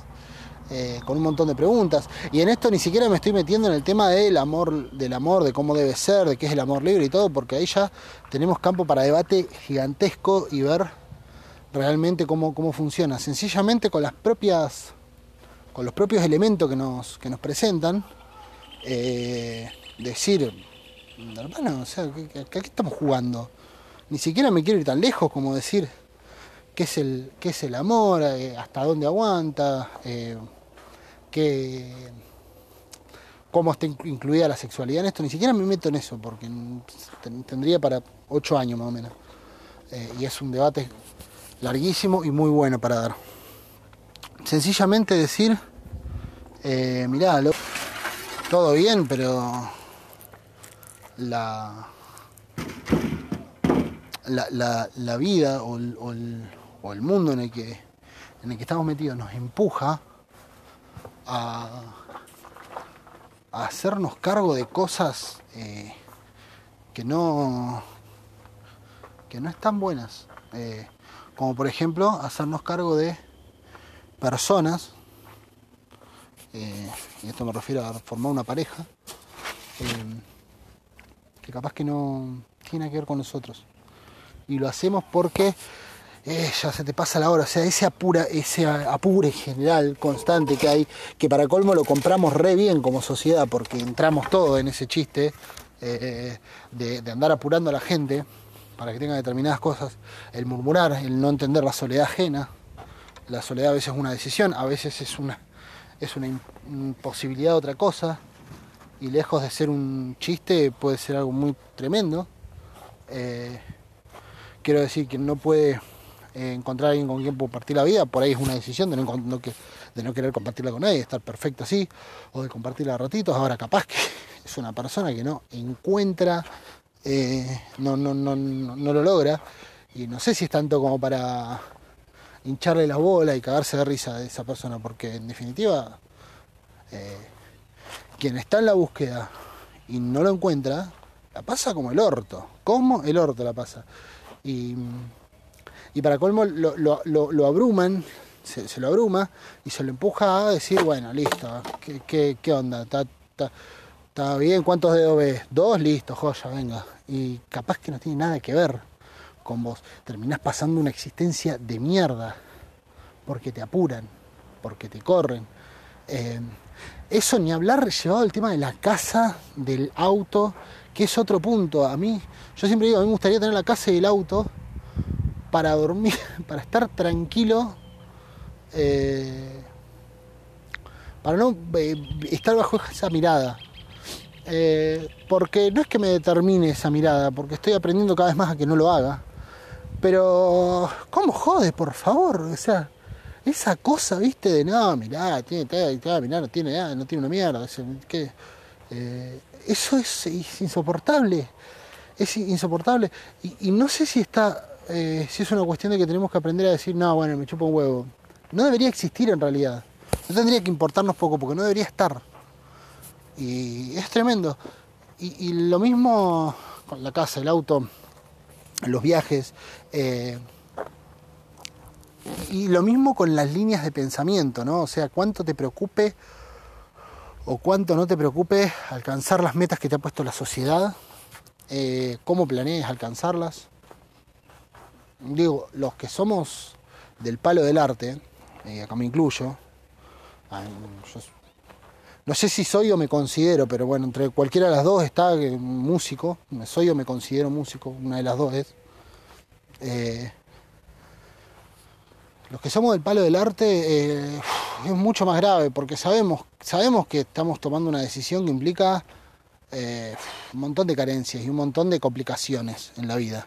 eh, con un montón de preguntas. Y en esto ni siquiera me estoy metiendo en el tema del amor, del amor, de cómo debe ser, de qué es el amor libre y todo, porque ahí ya tenemos campo para debate gigantesco y ver realmente cómo, cómo funciona. Sencillamente con las propias con los propios elementos que nos, que nos presentan, eh, decir, hermano, o sea, ¿qué, estamos jugando? Ni siquiera me quiero ir tan lejos como decir qué es el, qué es el amor, eh, hasta dónde aguanta, cómo está incluida la sexualidad en esto. Ni siquiera me meto en eso, porque tendría para ocho años más o menos. y es un debate larguísimo y muy bueno para dar sencillamente decir, eh, mirá, todo bien, pero la, la, vida o el, mundo en el, que, en el que estamos metidos nos empuja a, hacernos cargo de cosas eh, que no que no están buenas eh, como por ejemplo hacernos cargo de personas, eh, y esto me refiero a formar una pareja, que capaz que no tiene que ver con nosotros. Y lo hacemos porque eh, ya se te pasa la hora, o sea, ese, apura, ese apure general, constante que hay, que para colmo lo compramos re bien como sociedad, porque entramos todos en ese chiste de, de andar apurando a la gente para que tenga determinadas cosas, el murmurar, el no entender la soledad ajena, la soledad a veces es una decisión, a veces es una, es una imposibilidad otra cosa, y lejos de ser un chiste puede ser algo muy tremendo. Eh, quiero decir que no puede encontrar a alguien con quien compartir la vida, por ahí es una decisión de no, de querer compartirla con nadie, estar perfecto así, o de compartirla a ratitos. Ahora capaz que es una persona que no encuentra, eh, no, no, no, no lo logra, y no sé si es tanto como para hincharle la bola y cagarse de risa de esa persona, porque en definitiva, eh, quien está en la búsqueda y no lo encuentra, la pasa como el orto. Como el orto la pasa. Y, para colmo lo, abruman, se, lo abruma y se lo empuja a decir, bueno, listo, ¿qué, qué, onda? ¿Está, bien? ¿Cuántos dedos ves? Dos, listo, joya, venga. Y capaz que no tiene nada que ver con vos. Terminás pasando una existencia de mierda porque te apuran, porque te corren. Eh, eso ni hablar llevado el tema de la casa, del auto, que es otro punto. A mí, yo siempre digo, a mí me gustaría tener la casa y el auto para dormir, para estar tranquilo, eh, para no eh, estar bajo esa mirada. porque no es que me determine esa mirada, porque estoy aprendiendo cada vez más a que no lo haga. Pero, ¿cómo jode, por favor? O sea, esa cosa, viste, de no, mirá, tiene, mirá, no tiene nada, no tiene una mierda. Eh, eso es, insoportable. Es insoportable. Y, no sé si está, eh, si es una cuestión de que tenemos que aprender a decir, no, bueno, me chupa un huevo. No debería existir en realidad. No tendría que importarnos poco, porque no debería estar. Y es tremendo. Y, lo mismo con la casa, el auto, los viajes. Eh, y lo mismo con las líneas de pensamiento, ¿no? O sea, cuánto te preocupe o cuánto no te preocupe alcanzar las metas que te ha puesto la sociedad, eh, cómo planees alcanzarlas. Digo, los que somos del palo del arte, y acá me incluyo, ah, no sé si soy o me considero, pero bueno, entre cualquiera de las dos está eh, músico, soy o me considero músico, una de las dos es. Eh, los que somos del palo del arte eh, es mucho más grave porque sabemos, sabemos que estamos tomando una decisión que implica un montón de carencias y un montón de complicaciones en la vida.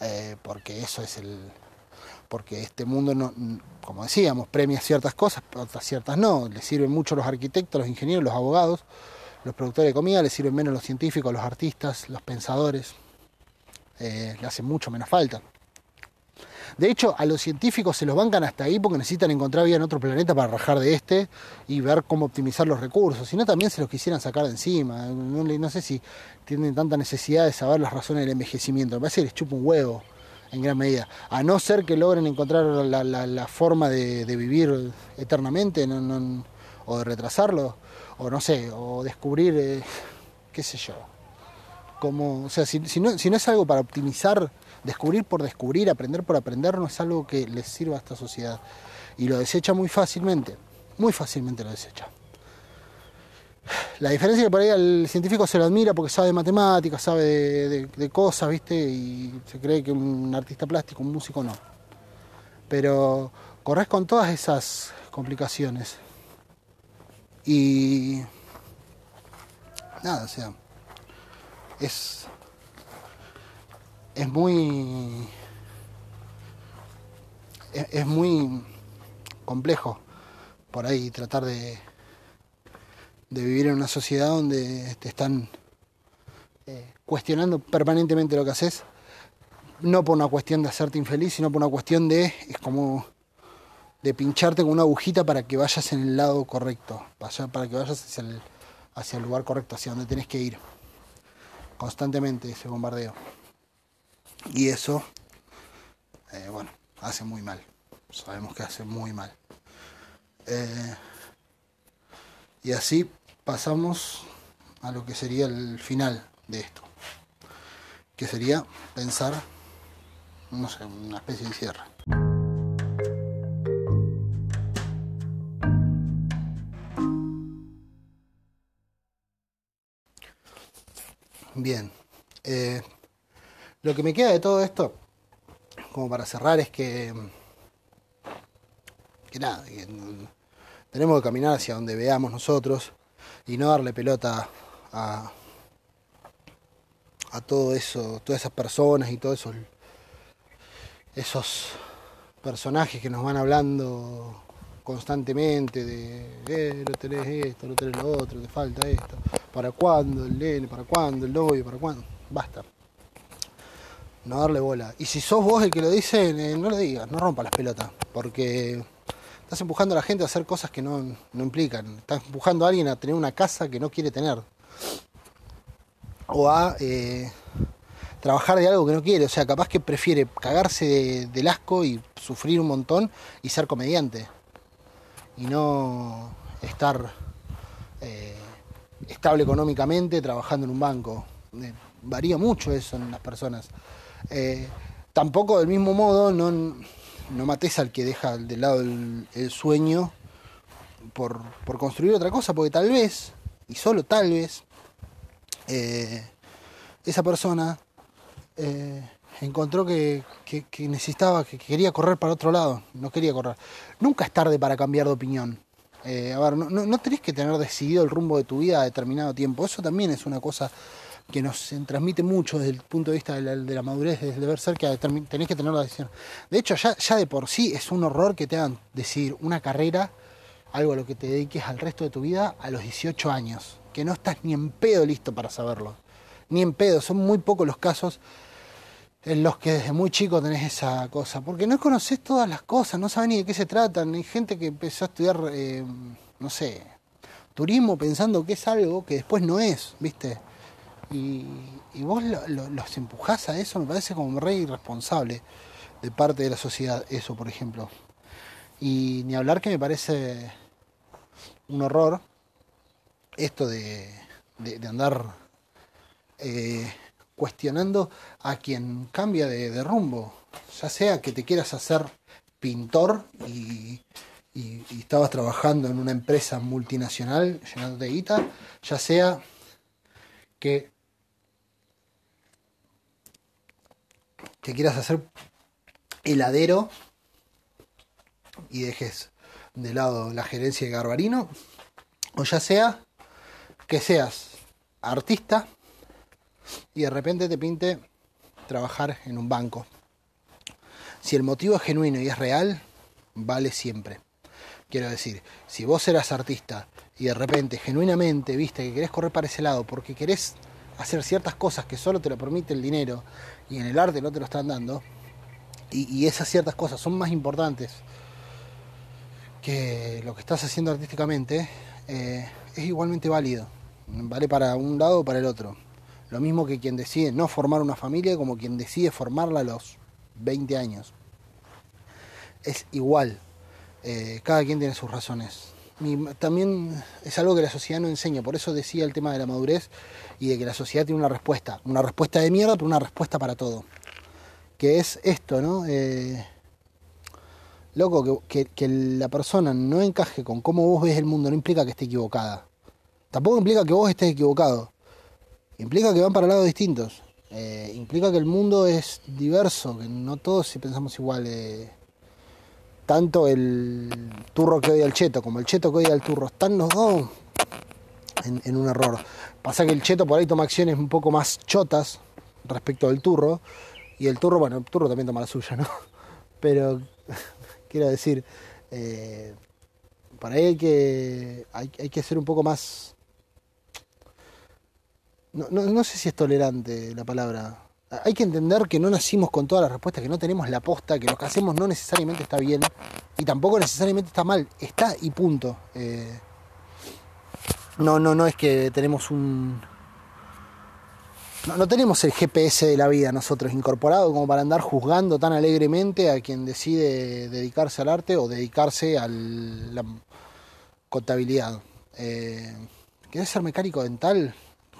Eh, porque eso es el. porque este mundo, no, como decíamos, premia ciertas cosas, otras ciertas no. Le sirven mucho los arquitectos, los ingenieros, los abogados, los productores de comida, le sirven menos los científicos, los artistas, los pensadores. Eh, le hacen mucho menos falta. De hecho, a los científicos se los bancan hasta ahí porque necesitan encontrar vida en otro planeta para rajar de este y ver cómo optimizar los recursos. Si no, también se los quisieran sacar de encima. No, sé si tienen tanta necesidad de saber las razones del envejecimiento. Me parece que les chupa un huevo en gran medida. A no ser que logren encontrar la, forma de, vivir eternamente o de retrasarlo, o no sé, o descubrir, eh, qué sé yo. Como, o sea, si, no, si no es algo para optimizar descubrir por descubrir, aprender por aprender, no es algo que les sirva a esta sociedad. Y lo desecha muy fácilmente, muy fácilmente lo desecha. La diferencia es que por ahí al científico se lo admira porque sabe de matemáticas, sabe de, cosas, ¿viste? Y se cree que un artista plástico, un músico no. Pero corres con todas esas complicaciones. Y nada, o sea, es es muy es, muy complejo por ahí tratar de, de vivir en una sociedad donde te están eh, cuestionando permanentemente lo que haces, no por una cuestión de hacerte infeliz, sino por una cuestión de, es como de pincharte con una agujita para que vayas en el lado correcto, para, que vayas hacia el, hacia el lugar correcto, hacia donde tenés que ir. Constantemente ese bombardeo. Y eso, eh, bueno, hace muy mal. Sabemos que hace muy mal. Eh, y así pasamos a lo que sería el final de esto. Que sería pensar, no sé, una especie de cierre. Bien. Eh, lo que me queda de todo esto, como para cerrar, es que, que nada, tenemos que caminar hacia donde veamos nosotros y no darle pelota a, a todo eso, todas esas personas y todos esos, esos personajes que nos van hablando constantemente de eh, no tenés esto, no tenés lo otro, te falta esto, para cuándo el nene, para cuándo el novio, para cuándo, basta no darle bola. Y si sos vos el que lo dice, eh, no lo digas, no rompa las pelotas, porque estás empujando a la gente a hacer cosas que no, implican. Estás empujando a alguien a tener una casa que no quiere tener. O a eh, trabajar de algo que no quiere. O sea, capaz que prefiere cagarse del asco y sufrir un montón y ser comediante. Y no estar eh, estable económicamente trabajando en un banco. varía mucho eso en las personas. Eh, tampoco del mismo modo no, no mates al que deja de lado el, sueño por, construir otra cosa, porque tal vez, y solo tal vez, eh, esa persona eh, encontró que, necesitaba, que quería correr para otro lado, no quería correr. Nunca es tarde para cambiar de opinión. a ver, no, no, tenés que tener decidido el rumbo de tu vida a determinado tiempo. Eso también es una cosa que nos transmite mucho desde el punto de vista de la, madurez, desde el deber ser, que tenés que tener la decisión. De hecho, ya, ya de por sí es un horror que te hagan decir una carrera, algo a lo que te dediques al resto de tu vida, a los 18 años, que no estás ni en pedo listo para saberlo. Ni en pedo, son muy pocos los casos en los que desde muy chico tenés esa cosa, porque no conoces todas las cosas, no sabes ni de qué se tratan. Hay gente que empezó a estudiar, eh, no sé, turismo pensando que es algo que después no es, ¿viste? Y, vos los empujás a eso, me parece como re irresponsable de parte de la sociedad, eso por ejemplo. Y ni hablar que me parece un horror esto de, andar eh, cuestionando a quien cambia de, rumbo, ya sea que te quieras hacer pintor y, y, y estabas trabajando en una empresa multinacional llenándote de guita, ya sea que que quieras hacer heladero y dejes de lado la gerencia de Garbarino, o ya sea que seas artista y de repente te pinte trabajar en un banco. Si el motivo es genuino y es real, vale siempre. Quiero decir, si vos eras artista y de repente, genuinamente, viste que querés correr para ese lado porque querés hacer ciertas cosas que solo te lo permite el dinero y en el arte no te lo están dando, y, esas ciertas cosas son más importantes que lo que estás haciendo artísticamente, eh, es igualmente válido. Vale para un lado o para el otro. Lo mismo que quien decide no formar una familia como quien decide formarla a los 20 años. Es igual. Eh, cada quien tiene sus razones. También es algo que la sociedad no enseña. Por eso decía el tema de la madurez y de que la sociedad tiene una respuesta. Una respuesta de mierda, pero una respuesta para todo. Que es esto, ¿no? Eh, loco, que, que, la persona no encaje con cómo vos ves el mundo no implica que esté equivocada. Tampoco implica que vos estés equivocado. Implica que van para lados distintos. Eh, implica que el mundo es diverso, que no todos si pensamos igual. Eh, tanto el turro que odia al cheto como el cheto que odia al turro están los dos en, un error. Pasa que el cheto por ahí toma acciones un poco más chotas respecto al turro. Y el turro, bueno, el turro también toma la suya, ¿no? Pero quiero decir, eh, para ahí hay que, hay, que ser un poco más no, no, sé si es tolerante la palabra. Hay que entender que no nacimos con todas las respuestas, que no tenemos la posta, que lo que hacemos no necesariamente está bien y tampoco necesariamente está mal. Está y punto. Eh, no, no, no es que tenemos un. No, no, tenemos el GPS de la vida nosotros incorporado como para andar juzgando tan alegremente a quien decide dedicarse al arte o dedicarse a la contabilidad. Eh, ¿Querés ser mecánico dental?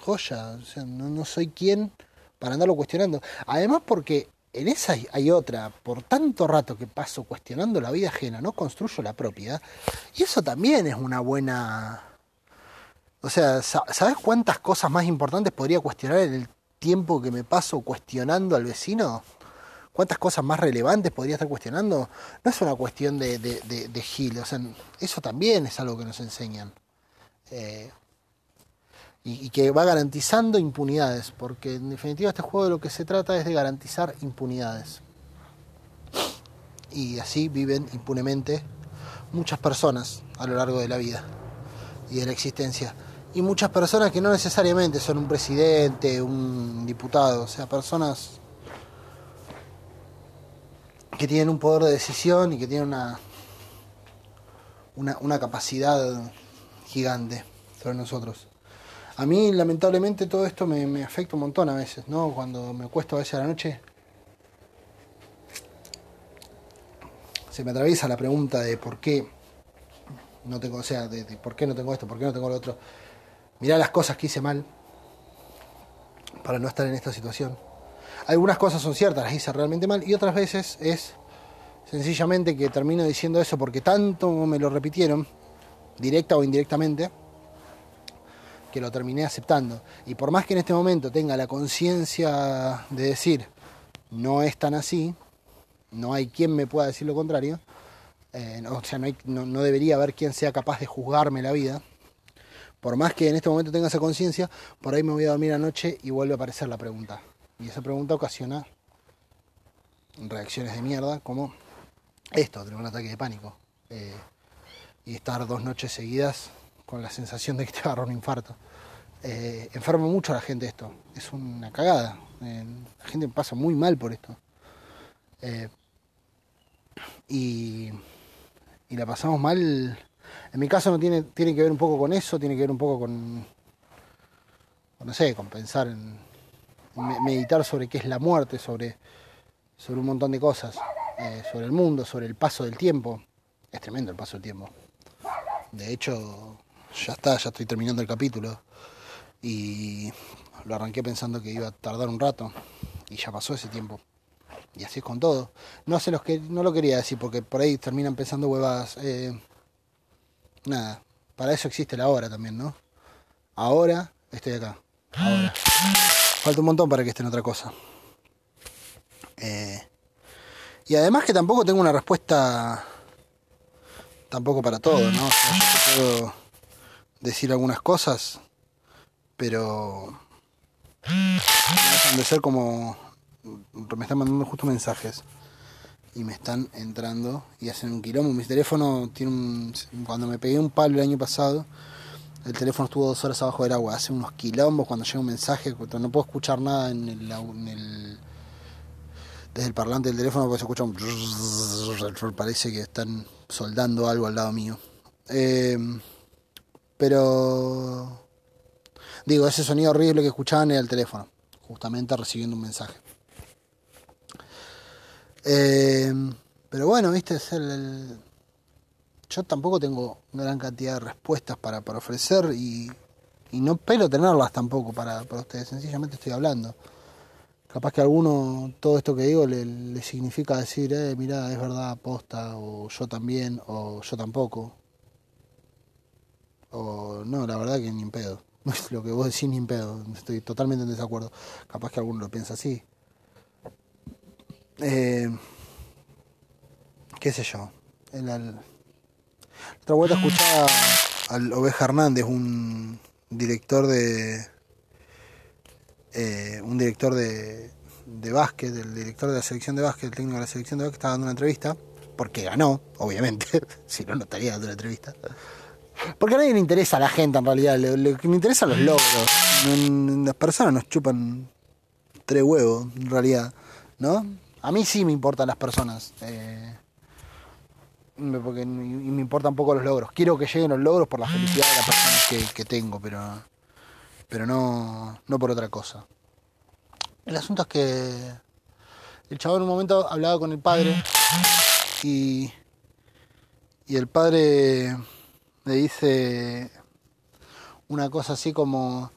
joya, o sea, no, soy quien para andarlo cuestionando. Además porque en esa hay otra, por tanto rato que paso cuestionando la vida ajena, no construyo la propia, y eso también es una buena... O sea, ¿sabes cuántas cosas más importantes podría cuestionar en el tiempo que me paso cuestionando al vecino? ¿Cuántas cosas más relevantes podría estar cuestionando? No es una cuestión de, Gil, o sea, eso también es algo que nos enseñan. Eh, y, que va garantizando impunidades, porque en definitiva este juego de lo que se trata es de garantizar impunidades. Y así viven impunemente muchas personas a lo largo de la vida y de la existencia. Y muchas personas que no necesariamente son un presidente, un diputado, o sea, personas que tienen un poder de decisión y que tienen una, una, una capacidad gigante sobre nosotros. A mí, lamentablemente, todo esto me, afecta un montón a veces, ¿no? Cuando me acuesto a veces a la noche, se me atraviesa la pregunta de por qué no tengo, o sea, de, por qué no tengo esto, por qué no tengo lo otro. Mirá las cosas que hice mal para no estar en esta situación. Algunas cosas son ciertas, las hice realmente mal, y otras veces es sencillamente que termino diciendo eso porque tanto me lo repitieron, directa o indirectamente, que lo terminé aceptando. Y por más que en este momento tenga la conciencia de decir, no es tan así, no hay quien me pueda decir lo contrario, eh, o sea, no, no, debería haber quien sea capaz de juzgarme la vida, por más que en este momento tenga esa conciencia, por ahí me voy a dormir anoche y vuelve a aparecer la pregunta. Y esa pregunta ocasiona reacciones de mierda, como esto, tener un ataque de pánico. Eh, y estar dos noches seguidas con la sensación de que te agarra un infarto. Eh, enferma mucho a la gente esto, es una cagada. Eh, la gente pasa muy mal por esto. Eh, y, y, la pasamos mal. En mi caso no tiene, tiene que ver un poco con eso, tiene que ver un poco con, no sé, con pensar en, meditar sobre qué es la muerte, sobre, sobre un montón de cosas, sobre el mundo, sobre el paso del tiempo. Es tremendo el paso del tiempo. De hecho, ya está, ya estoy terminando el capítulo. Y lo arranqué pensando que iba a tardar un rato. Y ya pasó ese tiempo. Y así es con todo. No sé los que no lo quería decir porque por ahí terminan pensando huevadas. Eh, nada, para eso existe la hora también, ¿no? Ahora estoy acá. Ahora. Falta un montón para que esté en otra cosa. Eh, y además que tampoco tengo una respuesta tampoco para todo, ¿no? puedo decir algunas cosas, pero de ser como me están mandando justo mensajes y me están entrando y hacen un quilombo. Mi teléfono tiene un. Cuando me pegué un palo el año pasado, el teléfono estuvo dos horas abajo del agua. Hace unos quilombos cuando llega un mensaje, no puedo escuchar nada en el, en el desde el parlante del teléfono porque se escucha un parece que están soldando algo al lado mío. Eh, pero digo, ese sonido horrible que escuchaban era el teléfono, justamente recibiendo un mensaje. Eh, pero bueno, viste, es el, yo tampoco tengo gran cantidad de respuestas para, ofrecer y, y, no espero tenerlas tampoco para, para, ustedes, sencillamente estoy hablando. Capaz que a alguno todo esto que digo le, le significa decir, eh, mira, es verdad, aposta, o yo también, o yo tampoco. O no, la verdad que ni en pedo. Lo que vos decís ni en pedo, estoy totalmente en desacuerdo. Capaz que alguno lo piensa así. Eh, qué sé yo. El, el, otra vuelta escuchaba al Oveja Hernández, un director de. Eh, un director de, de básquet, el director de la selección de básquet, el técnico de la selección de básquet, estaba dando una entrevista, porque ganó, obviamente, si no, no estaría dando una entrevista. Porque a nadie le interesa a la gente en realidad, le, le, le interesan los logros. Las personas nos chupan tres huevos, en realidad, ¿no? A mí sí me importan las personas. Eh, porque y me importan poco los logros. Quiero que lleguen los logros por la felicidad de las personas que, tengo, pero, pero no, no por otra cosa. El asunto es que el chavo en un momento hablaba con el padre y, y el padre le dice una cosa así como,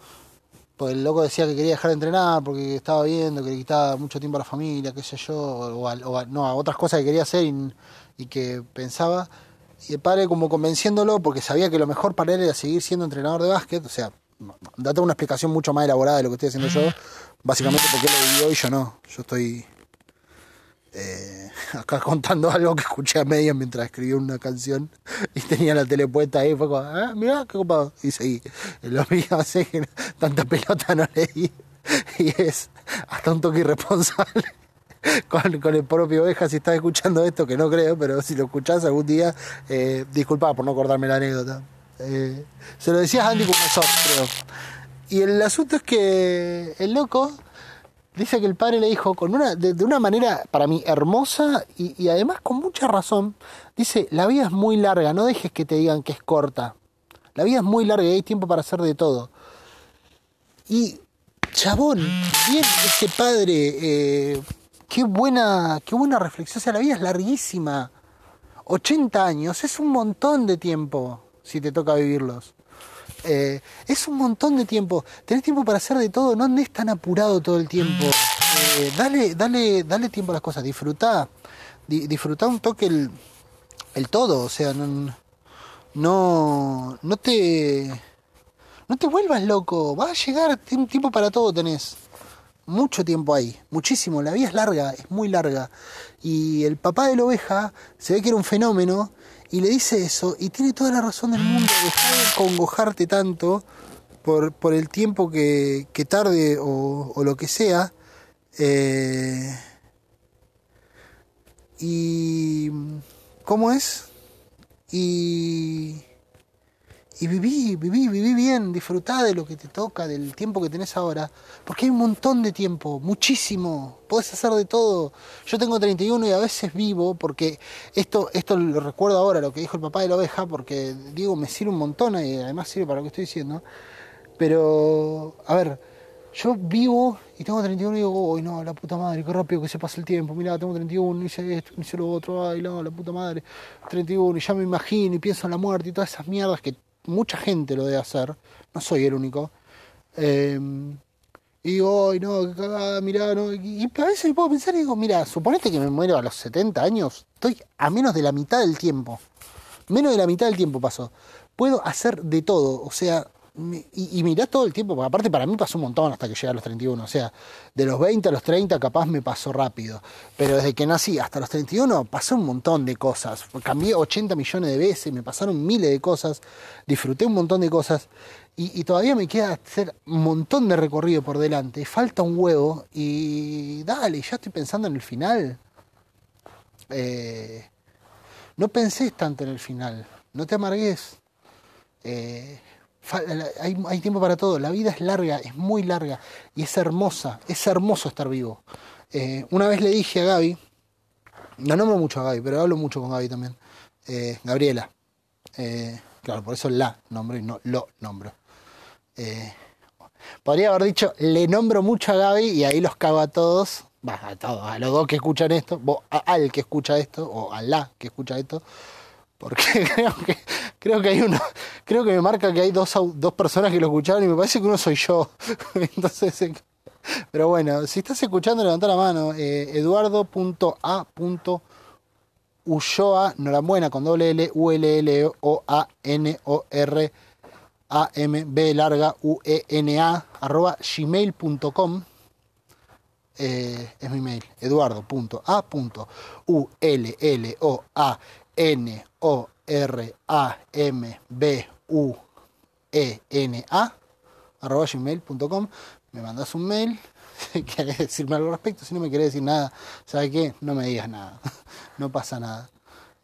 pues el loco decía que quería dejar de entrenar porque estaba viendo que le quitaba mucho tiempo a la familia, qué sé yo, o a, o a, no, a otras cosas que quería hacer y, que pensaba. Y el padre como convenciéndolo porque sabía que lo mejor para él era seguir siendo entrenador de básquet, o sea, date una explicación mucho más elaborada de lo que estoy haciendo yo, básicamente porque él lo vivió y yo no, yo estoy eh, acá contando algo que escuché a medias mientras escribía una canción y tenía la tele puesta ahí. Fue como, ah, mirá, qué copado. Y seguí. Lo mío hace que tanta pelota no leí. Y es hasta un toque irresponsable con, el propio Oveja. Si estás escuchando esto, que no creo, pero si lo escuchás algún día, eh, por no acordarme la anécdota. Eh, se lo decías Andy Kumesov, creo. Y el asunto es que el loco dice que el padre le dijo con una, de, una manera para mí hermosa y, además con mucha razón, dice, la vida es muy larga, no dejes que te digan que es corta. La vida es muy larga y hay tiempo para hacer de todo. Y, chabón, bien ese padre, eh, qué buena, qué buena reflexión. O sea, la vida es larguísima. 80 años es un montón de tiempo si te toca vivirlos. Eh, es un montón de tiempo. Tenés tiempo para hacer de todo, no andes tan apurado todo el tiempo. Eh, dale, dale, dale tiempo a las cosas, disfrutá. Di, disfrutá un toque el, el todo, o sea, no, no, no te. No te vuelvas loco, va a llegar, un tiempo para todo tenés. Mucho tiempo ahí, muchísimo. La vida es larga, es muy larga. Y el papá de la oveja se ve que era un fenómeno y le dice eso y tiene toda la razón del mundo. Dejar de congojarte tanto por, por el tiempo que, que tarde o, o, lo que sea. Eh, y. ¿Cómo es? Y. Y viví, viví, viví bien, disfrutá de lo que te toca, del tiempo que tenés ahora. Porque hay un montón de tiempo, muchísimo. Podés hacer de todo. Yo tengo 31 y a veces vivo, porque esto, esto lo recuerdo ahora, lo que dijo el papá de la oveja, porque digo, me sirve un montón y además sirve para lo que estoy diciendo. Pero, a ver, yo vivo y tengo 31 y digo, uy, no, la puta madre, qué rápido que se pasa el tiempo. Mira, tengo 31, hice esto, hice lo otro, ay, no, la puta madre, 31, y ya me imagino y pienso en la muerte y todas esas mierdas que mucha gente lo debe hacer, no soy el único. Eh, y digo, ay, no, qué cagada, mirá, no. Y, y a veces puedo pensar y digo, mira, suponete que me muero a los 70 años, estoy a menos de la mitad del tiempo. Menos de la mitad del tiempo pasó. Puedo hacer de todo, o sea, y, y todo el tiempo, porque aparte para mí pasó un montón hasta que llegué a los 31, o sea, de los 20 a los 30 capaz me pasó rápido, pero desde que nací hasta los 31 pasó un montón de cosas, cambié 80 millones de veces, me pasaron miles de cosas, disfruté un montón de cosas y, y todavía me queda hacer un montón de recorrido por delante, falta un huevo y dale, ya estoy pensando en el final. Eh, no pensés tanto en el final, no te amargues. Eh, hay, hay, tiempo para todo, la vida es larga, es muy larga y es hermosa, es hermoso estar vivo. Eh, una vez le dije a Gaby, no nombro mucho a Gaby, pero hablo mucho con Gaby también, Gabriela, claro, por eso la nombro y no lo nombro. podría haber dicho, le nombro mucho a Gaby y ahí los cago a todos, a todos, a los dos que escuchan esto, al que escucha esto, o a la que escucha esto, porque creo que, creo que hay uno, creo que me marca que hay dos, dos personas que lo escucharon y me parece que uno soy yo. Entonces, eh, pero bueno, si estás escuchando, levanta la mano. Eh, Eduardo.a.ulloa, Norambuena, con doble L, U L L O A N O R A M B larga U E N A arroba gmail.com eh, es mi mail, eduardo.a.uloa.n-o-r-a-m-b-u-e-n-a arroba gmail.com me mandas un mail si quieres decirme algo al respecto. Si no me quieres decir nada ¿sabe qué? no me digas nada. No pasa nada.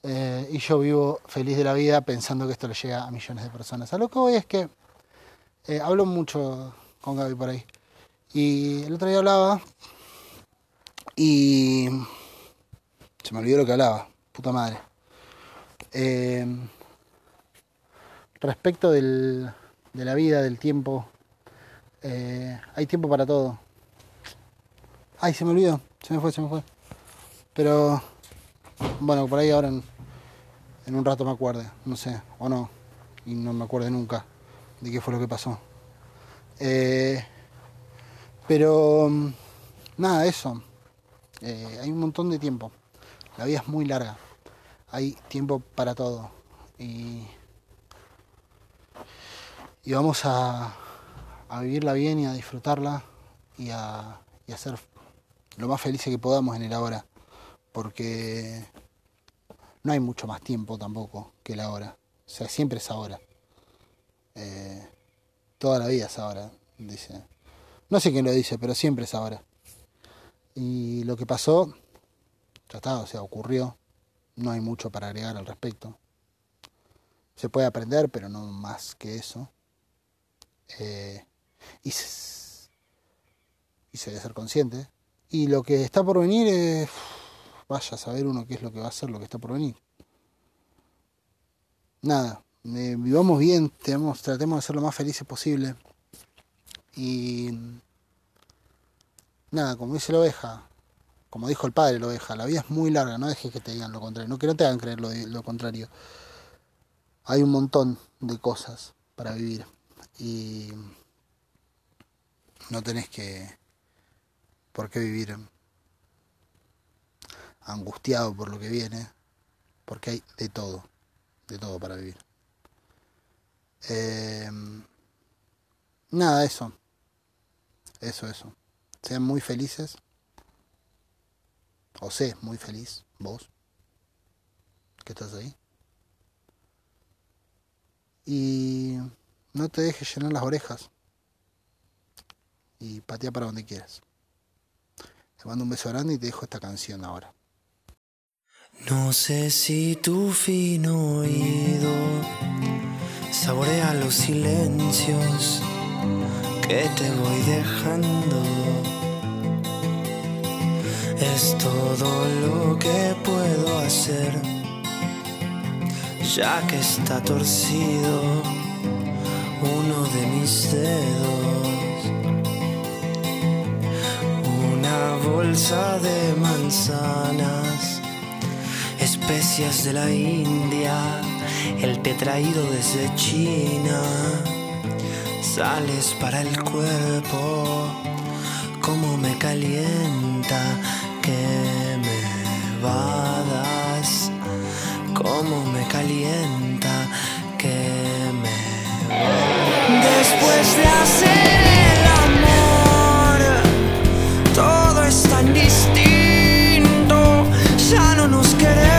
Eh, y yo vivo feliz de la vida pensando que esto le llega a millones de personas. A lo que voy es que eh, hablo mucho con Gaby por ahí. Y el otro día hablaba y se me olvidó lo que hablaba, puta madre. Eh, respecto del, de la vida, del tiempo, eh, hay tiempo para todo. Ay, se me olvidó, se me fue, se me fue. Pero bueno, por ahí ahora en, un rato me acuerde, no sé, o no, y no me acuerde nunca de qué fue lo que pasó. Eh, pero nada, eso. Eh, hay un montón de tiempo. La vida es muy larga. Hay tiempo para todo. Y, y vamos a, a, vivirla bien y a disfrutarla y a, y ser lo más felices que podamos en el ahora. Porque no hay mucho más tiempo tampoco que el ahora. O sea, siempre es ahora. Eh, toda la vida es ahora, dice. No sé quién lo dice, pero siempre es ahora. Y lo que pasó, ya está, o sea, ocurrió. No hay mucho para agregar al respecto. Se puede aprender, pero no más que eso. Eh, y, se, y se debe ser consciente. Y lo que está por venir es. Vaya a saber uno qué es lo que va a ser lo que está por venir. Nada, eh, vivamos bien, tratemos de ser lo más felices posible. Y nada, como dice la oveja, como dijo el padre la oveja, la vida es muy larga, no dejes que te digan lo contrario, no que no te hagan creer lo, contrario. Hay un montón de cosas para vivir y no tenés que por qué vivir angustiado por lo que viene, porque hay de todo, de todo para vivir. Eh, nada, eso, eso, eso. Sean muy felices. O sé muy feliz, vos, que estás ahí. Y no te dejes llenar las orejas. Y patea para donde quieras. Te mando un beso grande y te dejo esta canción ahora. No sé si tu fino oído saborea los silencios que te voy dejando es todo lo que puedo hacer, ya que está torcido uno de mis dedos. Una bolsa de manzanas, especias de la India, el té traído desde China, sales para el cuerpo, como me calienta que me vadas, cómo me calienta que me vadas. Después de hacer el amor, todo es tan distinto, ya no nos queremos.